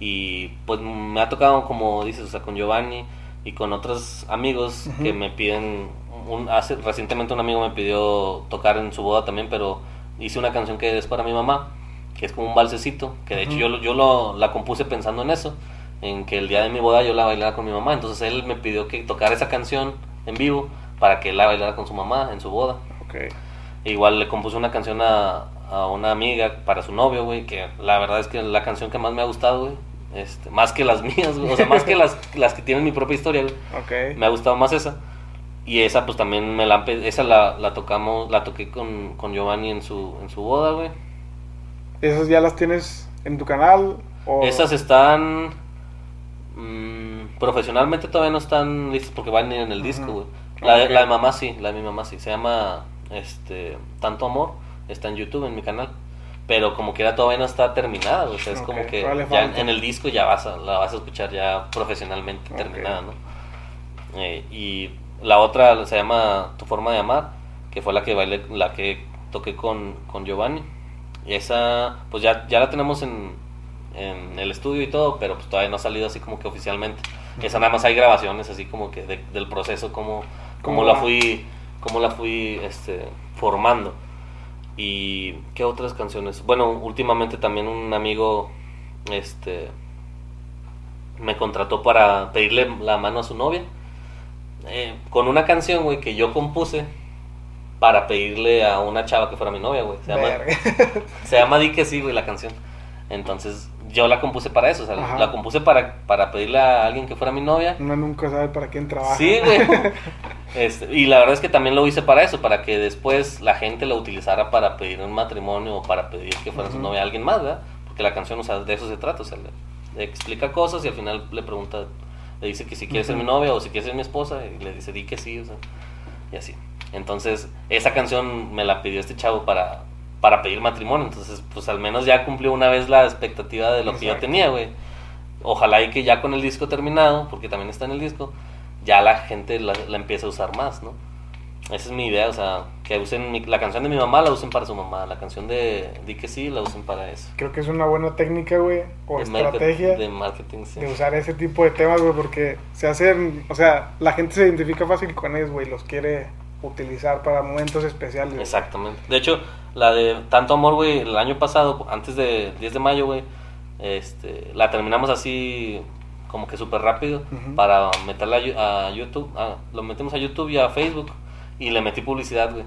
Y pues me ha tocado, como dices, o sea, con Giovanni y con otros amigos Ujú. que me piden. Un, hace, recientemente un amigo me pidió tocar en su boda también, pero hice una canción que es para mi mamá, que es como un balsecito, que de hecho Ujú. yo, lo- yo lo, la compuse pensando en eso, en que el día de mi boda yo la bailara con mi mamá. Entonces él me pidió que tocara esa canción en vivo para que la bailara con su mamá en su boda. Ok. E igual le compuse una canción a, a una amiga para su novio, güey, que la verdad es que la canción que más me ha gustado, güey. Este, más que las *laughs* mías, güey, o sea, más que las, las que tienen mi propia historia, güey. Me ha gustado más esa. Y esa pues también me la esa la, la tocamos, la toqué con, con Giovanni en su, en su boda, güey. ¿Esas ya las tienes en tu canal? O... Esas están mm, profesionalmente todavía no están listas porque van en el disco, güey. La, de- Ok. la de mamá sí, la de mi mamá sí. Se llama este Tanto Amor, está en YouTube en mi canal. Pero como que todavía no está terminada. O sea, es Ok, como que ya en el disco ya vas a, la vas a escuchar ya profesionalmente Ok. terminada, ¿no? Eh, y la otra se llama Tu forma de amar, que fue la que bailé, la que toqué con, con Giovanni. Y esa, pues ya, ya la tenemos en, en el estudio y todo, pero pues todavía no ha salido así como que oficialmente. Esa nada más hay grabaciones así como que de- del proceso, como, como ¿Cómo la fui, como la fui este, formando. Y qué otras canciones. Bueno, últimamente también un amigo este me contrató para pedirle la mano a su novia eh, con una canción, güey, que yo compuse para pedirle a una chava que fuera mi novia, güey. Se llama, Verga. se llama Di que sí, güey, la canción. Entonces, yo la compuse para eso, o sea, Ajá. la compuse para, para pedirle a alguien que fuera mi novia. Uno nunca sabe para quién trabaja. Sí, güey. *laughs* Este, y la verdad es que también lo hice para eso, para que después la gente lo utilizara para pedir un matrimonio o para pedir que fuera su Ujú. novia a alguien más, ¿verdad? Porque la canción, o sea, de eso se trata, o sea, le, le explica cosas y al final le pregunta, le dice que si quiere ser mi novia o si quiere ser mi esposa y le dice, di que sí, o sea, y así. Entonces, esa canción me la pidió este chavo para, para pedir matrimonio, entonces, pues al menos ya cumplió una vez la expectativa de lo que yo Exacto. tenía, güey. Ojalá y que ya con el disco terminado, porque también está en el disco, ya la gente la, la empieza a usar más, ¿no? Esa es mi idea, o sea, que usen mi- la canción de mi mamá la usen para su mamá, la canción de Di que sí la usen para eso. Creo que es una buena técnica, güey, o De market- estrategia De marketing, sí. de usar ese tipo de temas, güey, porque se hacen, o sea, la gente se identifica fácil con ellos, güey, los quiere utilizar para momentos especiales. güey. Exactamente. De hecho, la de Tanto Amor, güey, el año pasado, antes de 10 de mayo, güey, este, la terminamos así como que súper rápido Ujú. para meterla a YouTube. Ah, lo metimos a YouTube y a Facebook y le metí publicidad, güey.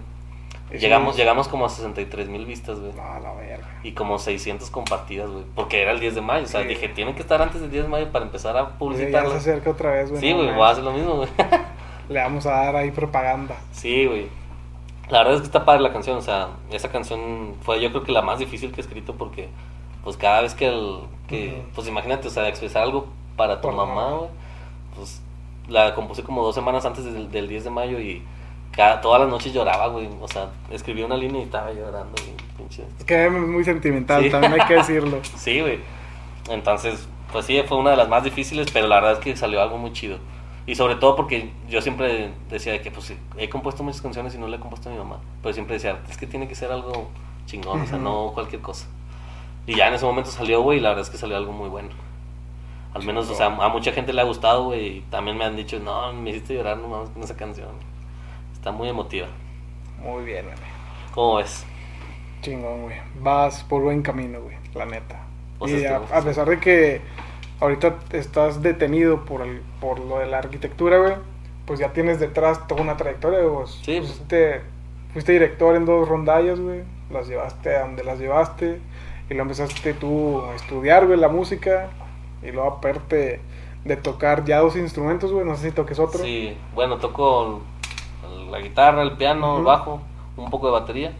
Sí, Llegamos, llegamos como a 63 mil vistas, güey. No, la verga. Y como 600 compartidas, güey. Porque era el 10 de mayo. O sea, Sí. dije, tienen que estar antes del 10 de mayo para empezar a Y ya publicitarla. se acerca otra vez, güey. Sí, güey, voy a hacer lo mismo, güey. *laughs* Le vamos a dar ahí propaganda. Sí, güey. La verdad es que está padre la canción, o sea, esa canción fue yo creo que la más difícil que he escrito porque pues cada vez que el que Ujú. pues imagínate, o sea, expresar algo para tu Por mamá, mamá. güey. Pues la compuse como dos semanas antes del, del 10 de mayo y cada, todas las noches lloraba, güey. O sea, escribí una línea y estaba llorando, güey. pinche. Es que es muy sentimental, Sí. también hay que decirlo. *laughs* Sí, güey. Entonces, pues sí, fue una de las más difíciles, pero la verdad es que salió algo muy chido. Y sobre todo porque yo siempre decía de que pues he compuesto muchas canciones y no le he compuesto a mi mamá. Pero siempre decía, es que tiene que ser algo chingón, o sea, no cualquier cosa. Y ya en ese momento salió, güey, y la verdad es que salió algo muy bueno. Al menos, o sea, a mucha gente le ha gustado, güey, y también me han dicho, no, me hiciste llorar nomás con esa canción. Está muy emotiva. Muy bien, güey. ¿Cómo ves? Chingón, güey. Vas por buen camino, güey, la neta. Pues y a pesar de que ahorita estás detenido por, el, por lo de la arquitectura, güey, pues ya tienes detrás toda una trayectoria, güey. Sí. Pues, fuiste, fuiste director en dos rondallas, güey. Las llevaste a donde las llevaste. Y luego empezaste tú a estudiar, güey, la música. Y luego aparte de tocar ya dos instrumentos, güey. No sé si toques otro. Sí, bueno, toco la guitarra, el piano, el bajo. un poco de batería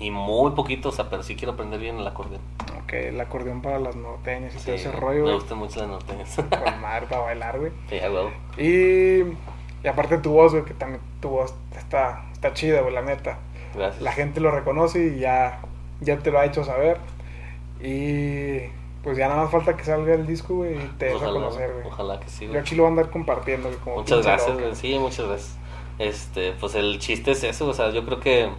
y muy poquito, o sea, pero sí quiero aprender bien el acordeón. Ok, el acordeón para las norteñas y Sí, todo ese rollo, me gustan mucho las norteñas. Con *laughs* madre para bailar, güey. sí, huevo. Y, y aparte tu voz, güey, que también tu voz está, está chida, güey, la neta. Gracias. La gente lo reconoce y ya, ya te lo ha hecho saber. Y pues ya nada más falta que salga el disco, güey, y te des a ojalá, conocer, güey. ojalá que sí, Yo güey. aquí lo voy a andar compartiendo, güey, como Muchas gracias, güey. Sí, muchas gracias. Este, pues el chiste es eso, o sea, yo creo que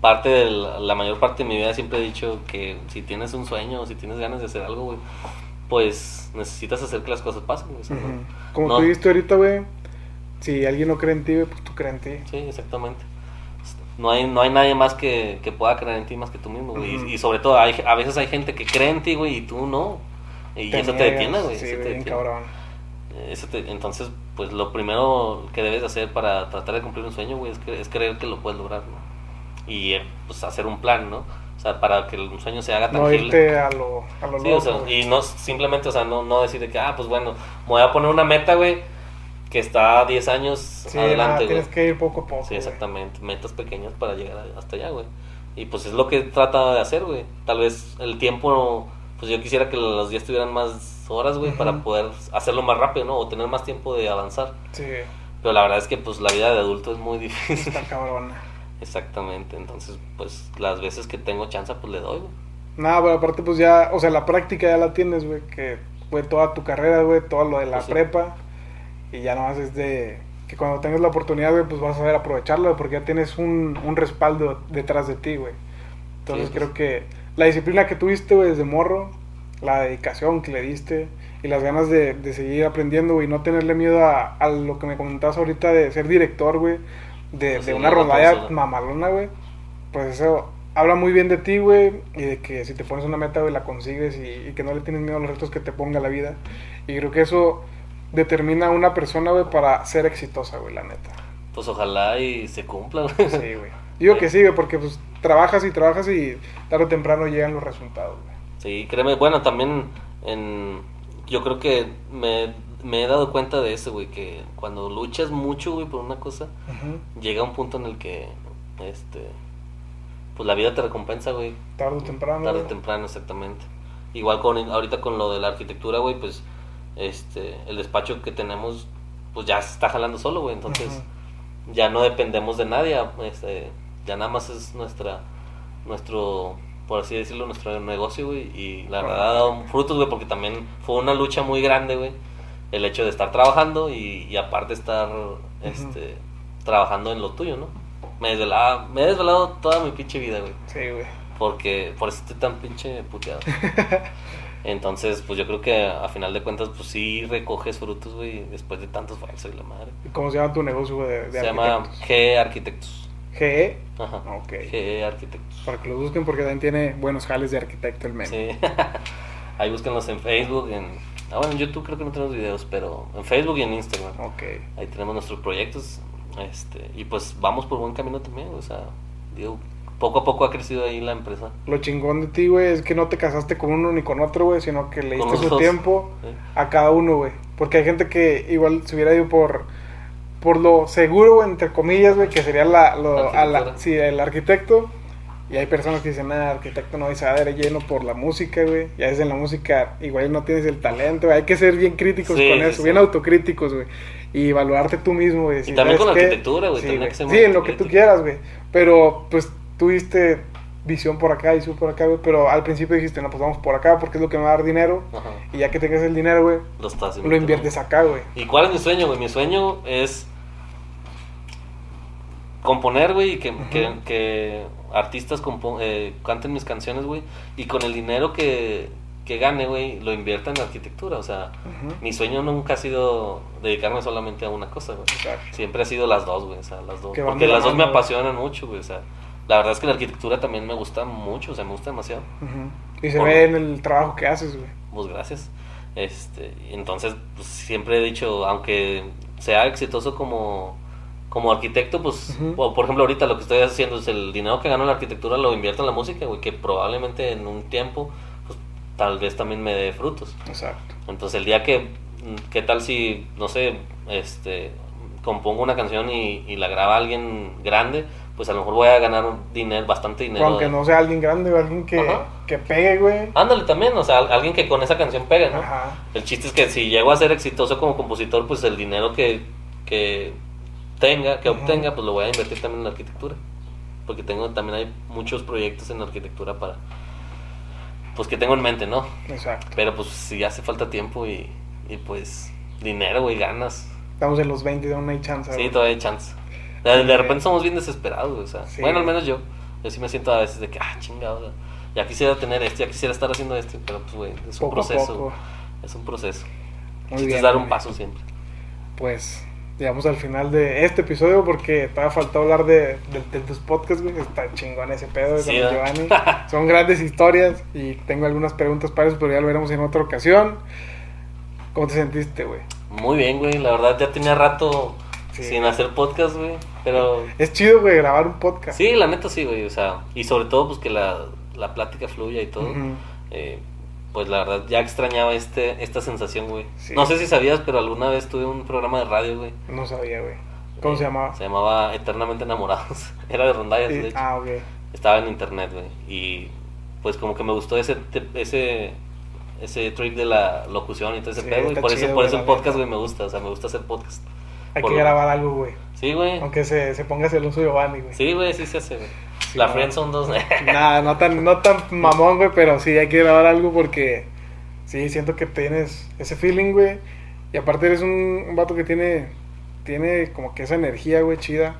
parte de la, la mayor parte de mi vida siempre he dicho que si tienes un sueño o si tienes ganas de hacer algo, güey, pues necesitas hacer que las cosas pasen, güey. o sea, Ujú. ¿no? Como No. tú dijiste ahorita, güey, si alguien no cree en ti, pues tú crees en ti. Sí, exactamente. No hay, no hay nadie más que, que pueda creer en ti más que tú mismo, güey. Y, y sobre todo, hay, a veces hay gente que cree en ti, güey, y tú no. Y eso te detiene, güey. Sí, eso te detiene. cabrón. Eso te- entonces, pues lo primero que debes de hacer para tratar de cumplir un sueño, güey, es, es creer que lo puedes lograr, ¿no? Y pues hacer un plan, ¿no? O sea, para que un sueño se haga No tangible. irte a lo, a lo Sí, loco, o sea, y no simplemente, o sea, no, no decir de que, ah, pues bueno, me voy a poner una meta, güey, que está 10 años Sí, adelante, nada, tienes que ir poco a poco, Sí, exactamente. Metas pequeñas para llegar hasta allá, güey. Y pues es lo que trata de hacer, güey. Tal vez el tiempo, pues yo quisiera que los días tuvieran más horas, güey, para poder hacerlo más rápido, ¿no? O tener más tiempo de avanzar. Sí, Pero la verdad es que pues la vida de adulto es muy *laughs* difícil. está cabrona. Exactamente. Entonces, pues las veces que tengo chance, pues le doy, güey. Nada, pero aparte, pues ya, o sea, la práctica ya la tienes, güey, que fue toda tu carrera, güey, todo lo de la Pues sí. prepa. Y ya nomás es de que cuando tengas la oportunidad, güey, pues vas a saber aprovecharla, güey, porque ya tienes un, un respaldo detrás de ti, güey. Entonces Sí, creo que la disciplina que tuviste, güey, desde morro, la dedicación que le diste y las ganas de, de seguir aprendiendo, güey, y no tenerle miedo a, a lo que me comentabas ahorita de ser director, güey, de, Pues de una consola. mamalona, güey. Pues eso habla muy bien de ti, güey, y de que si te pones una meta, güey, la consigues y, y que no le tienes miedo a los retos que te ponga la vida. Y creo que eso determina a una persona, güey, para ser exitosa, güey, la neta. Pues ojalá y se cumpla, güey. Sí, güey. Digo que *laughs* sí, güey, porque pues trabajas y trabajas y tarde o temprano llegan los resultados, güey. Sí, créeme, bueno, también en, yo creo que me, me he dado cuenta de eso, güey, que cuando luchas mucho, güey, por una cosa, llega un punto en el que, este, pues la vida te recompensa, güey, Tarde o temprano. tarde o temprano, exactamente. Igual con, ahorita con lo de la arquitectura, güey, pues, este, el despacho que tenemos, pues ya se está jalando solo, güey, entonces ya no dependemos de nadie, este, ya nada más es nuestra, nuestro, por así decirlo, nuestro negocio, güey, y la verdad ha dado frutos, güey, porque también fue una lucha muy grande, güey, el hecho de estar trabajando y, y aparte estar, este, trabajando en lo tuyo, ¿no? Me, desvelaba, me he desvelado toda mi pinche vida, güey, Sí, güey. porque por eso estoy tan pinche puteado. *laughs* Entonces, pues yo creo que a final de cuentas, pues sí recoges frutos, güey, después de tanto esfuerzo y la madre. ¿Y ¿Cómo se llama tu negocio, güey, de, de Se llama arquitectos? G Arquitectos. GE. Ajá. Ok. GE Arquitectos. Para que lo busquen porque también tiene buenos jales de arquitecto el meme. Sí. *laughs* Ahí búsquenlos en Facebook, en... Ah, bueno, en YouTube creo que no tenemos videos, pero en Facebook y en Instagram. Ok. Ahí tenemos nuestros proyectos. Este, y pues vamos por buen camino también, o sea, digo, poco a poco ha crecido ahí la empresa. Lo chingón de ti, güey, es que no te casaste con uno ni con otro, güey, sino que le diste su tiempo Sí. a cada uno, güey. Porque hay gente que igual se hubiera ido por por lo seguro, entre comillas, güey, que sería la, lo- a la- Arquitectura. sí, el arquitecto. Y hay personas que dicen, nada, arquitecto no, y se va a dar lleno por la música, güey. Y a veces en la música igual no tienes el talento, güey. Hay que ser bien críticos Sí, con eso, sí. bien autocríticos, güey. Y evaluarte tú mismo, güey. decir, también con ¿sabes la arquitectura, güey, Sí, que ser muy en lo que tú quieras, güey. Pero, pues, tuviste visión por acá y su por acá, güey. Pero al principio dijiste, no, pues vamos por acá porque es lo que me va a dar dinero. Ajá. Y ya que tengas el dinero, güey, Lo estás lo inviertes acá, güey. ¿Y cuál es mi sueño, güey? Mi sueño es componer, güey, y que, Ujú. que, que artistas eh, canten mis canciones, güey, y con el dinero que, que gane, güey, lo invierta en arquitectura. O sea, mi sueño nunca ha sido dedicarme solamente a una cosa, güey. Siempre ha sido las dos, güey, o sea, las dos. Porque la las dos me apasionan mucho, güey, o sea, la verdad es que la arquitectura también me gusta mucho, o sea, me gusta demasiado. Ujú. Y se Por- ve en el trabajo que haces, güey. Pues gracias. Este, entonces, pues, siempre he dicho, aunque sea exitoso como, como arquitecto, pues, o, por ejemplo, ahorita lo que estoy haciendo es el dinero que gano en la arquitectura lo invierto en la música, güey, que probablemente en un tiempo, pues, tal vez también me dé frutos. Exacto. Entonces, el día que, ¿qué tal si, no sé, este, compongo una canción y, y la graba alguien grande? pues a lo mejor voy a ganar dinero, bastante dinero. Aunque de- no sea alguien grande o alguien que, Ajá. que pegue, güey. Ándale también, o sea, alguien que con esa canción pegue, ¿no? Ajá. El chiste es que si llego a ser exitoso como compositor, pues el dinero que, que tenga, que obtenga, pues lo voy a invertir también en la arquitectura. Porque tengo también hay muchos proyectos en arquitectura para pues que tengo en mente, ¿no? Exacto. Pero pues si hace falta tiempo y, y pues dinero, güey, ganas. Estamos en los 20 de una hay chance. Sí, todavía hay chance. De, de repente somos bien desesperados, güey, o sea, Sí. bueno, al menos yo. Yo sí me siento a veces de que, ah, chingado, ya quisiera tener esto, ya quisiera estar haciendo esto, pero pues, güey, es un Poco proceso. poco. Es un proceso. Muy Chiste bien, es dar un paso siempre. Pues llegamos al final de este episodio porque todavía faltó hablar de, de- de tus podcasts, güey. Está chingón ese pedo de Sí. Giovanni. *laughs* Son grandes historias y tengo algunas preguntas para eso, pero ya lo veremos en otra ocasión. ¿Cómo te sentiste, güey? Muy bien, güey, la verdad ya tenía rato Sí. sin hacer podcast, güey, pero Es chido, güey, grabar un podcast. sí, la neta sí, güey, o sea, y sobre todo pues que la, la plática fluya y todo. Eh, pues la verdad ya extrañaba este esta sensación, güey. Sí. No sé si sabías, pero alguna vez tuve un programa de radio, güey. No sabía, güey. ¿Cómo se llamaba? Se llamaba Eternamente Enamorados. *laughs* Era de rondallas, Sí, de hecho. Ah, ok. Estaba en internet, güey. Y pues como que me gustó ese ese ese trip de la locución y todo ese Sí, pedo. Y por eso, por eso el podcast, güey, me gusta. O sea, me gusta hacer podcast. Hay que grabar algo, güey. Sí, güey. Aunque se, se ponga celoso Giovanni, güey. Sí, güey, sí se hace, güey. Sí, la no. Friends son dos. *laughs* Nada, no tan, no tan mamón, güey, pero sí hay que grabar algo porque sí, siento que tienes ese feeling, güey. Y aparte eres un, un vato que tiene, tiene como que esa energía, güey, chida.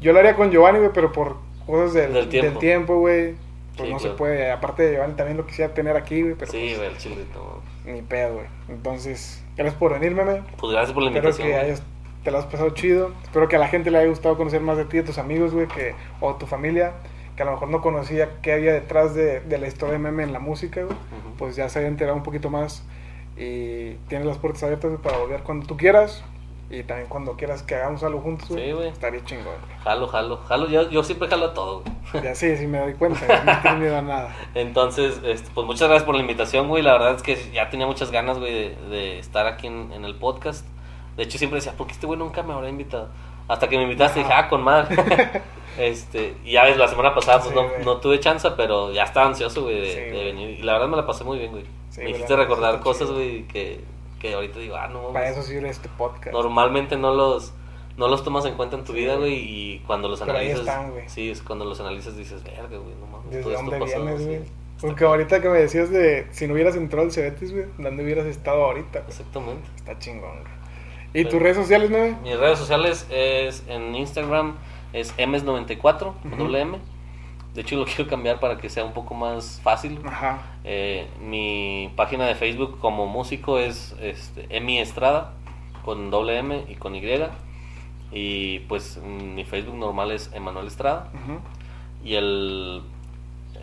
Yo lo haría con Giovanni, güey, pero por cosas del, Del tiempo. güey. Pues Sí, no claro. se puede. Aparte de Giovanni también lo quisiera tener aquí, güey, pero sí, pues, güey, el chile. no. ni pedo, güey. Entonces, gracias por venirme, güey. Pues gracias por la Espero invitación. que güey. hayas, te lo has pasado chido. Espero que a la gente le haya gustado conocer más de ti, de tus amigos, güey, que, o tu familia, que a lo mejor no conocía qué había detrás de, de la historia de meme en la música, güey. Pues ya se haya enterado un poquito más y tienes las puertas abiertas para volver cuando tú quieras y también cuando quieras que hagamos algo juntos, güey. Sí, güey. Estaría chingón, Jalo, jalo, jalo. Yo, yo siempre jalo a todo, güey. Ya sí, sí me doy cuenta, *laughs* no tienes miedo a nada. Entonces, este, pues muchas gracias por la invitación, güey. La verdad es que ya tenía muchas ganas, güey, de, de estar aquí en, en el podcast. De hecho, siempre decía, ¿por qué este güey nunca me habrá invitado? Hasta que me invitaste, dije, Ajá. ah, con madre. *laughs* este, y ya ves, la semana pasada, pues Sí, no, no tuve chance, pero ya estaba ansioso, güey, de, Sí, de güey. venir. Y la verdad me la pasé muy bien, güey. Sí, me hiciste recordar cosas, güey, que, que ahorita digo, ah, no. Para eso sirve este podcast. Normalmente no los no los tomas en cuenta en tu vida, güey. y cuando los Pero ahí analizas, están, güey. sí, es cuando los analizas dices, verga, güey, no mames, ¿Desde todo esto pasó", vienes, güey? Porque ahorita que me decías de si no hubieras entrado al Cebetis, güey, ¿dónde hubieras estado ahorita? Exactamente. Está chingón, güey. ¿Y tus redes sociales, güey? Mis redes sociales es en Instagram es ms94 con Ujú. doble M. De hecho lo quiero cambiar para que sea un poco más fácil. Ajá. Eh, mi página de Facebook como músico es este, Emi Estrada con doble M y con Y. Y pues mi Facebook normal es Emanuel Estrada. Y el,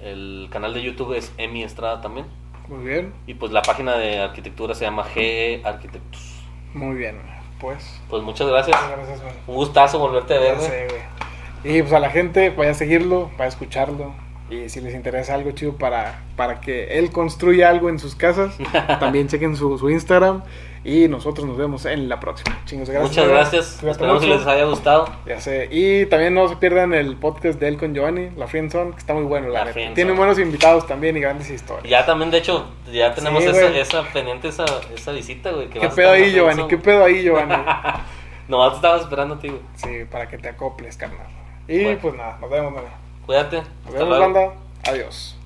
el canal de YouTube es Emi Estrada también. Muy bien. Y pues la página de arquitectura se llama GE Arquitectos. Muy bien. Pues. Pues muchas gracias. muchas Gracias. Un gustazo volverte a ver. Güey. sé, güey. Y pues a la gente, vaya a seguirlo, vaya a escucharlo. Y si les interesa algo chido para, para que él construya algo en sus casas, *laughs* también chequen su, su Instagram. Y nosotros nos vemos en la próxima. Chingos, gracias. Muchas gracias. Cuídate Esperamos que les haya gustado. Ya sé. Y también no se pierdan el podcast de él con Giovanni, La Friendzone, que está muy bueno, la, La neta. Tiene buenos invitados también y grandes historias. Ya también, de hecho, ya tenemos Sí, esa, esa pendiente, esa, esa visita, güey. ¿Qué pedo ahí, Giovanni? ¿Qué pedo ahí, Giovanni? Nomás te estaba esperando a ti, güey. sí, para que te acoples, carnal. Y Bueno. pues nada, nos vemos, nada. Cuídate. Nos vemos, banda. Adiós.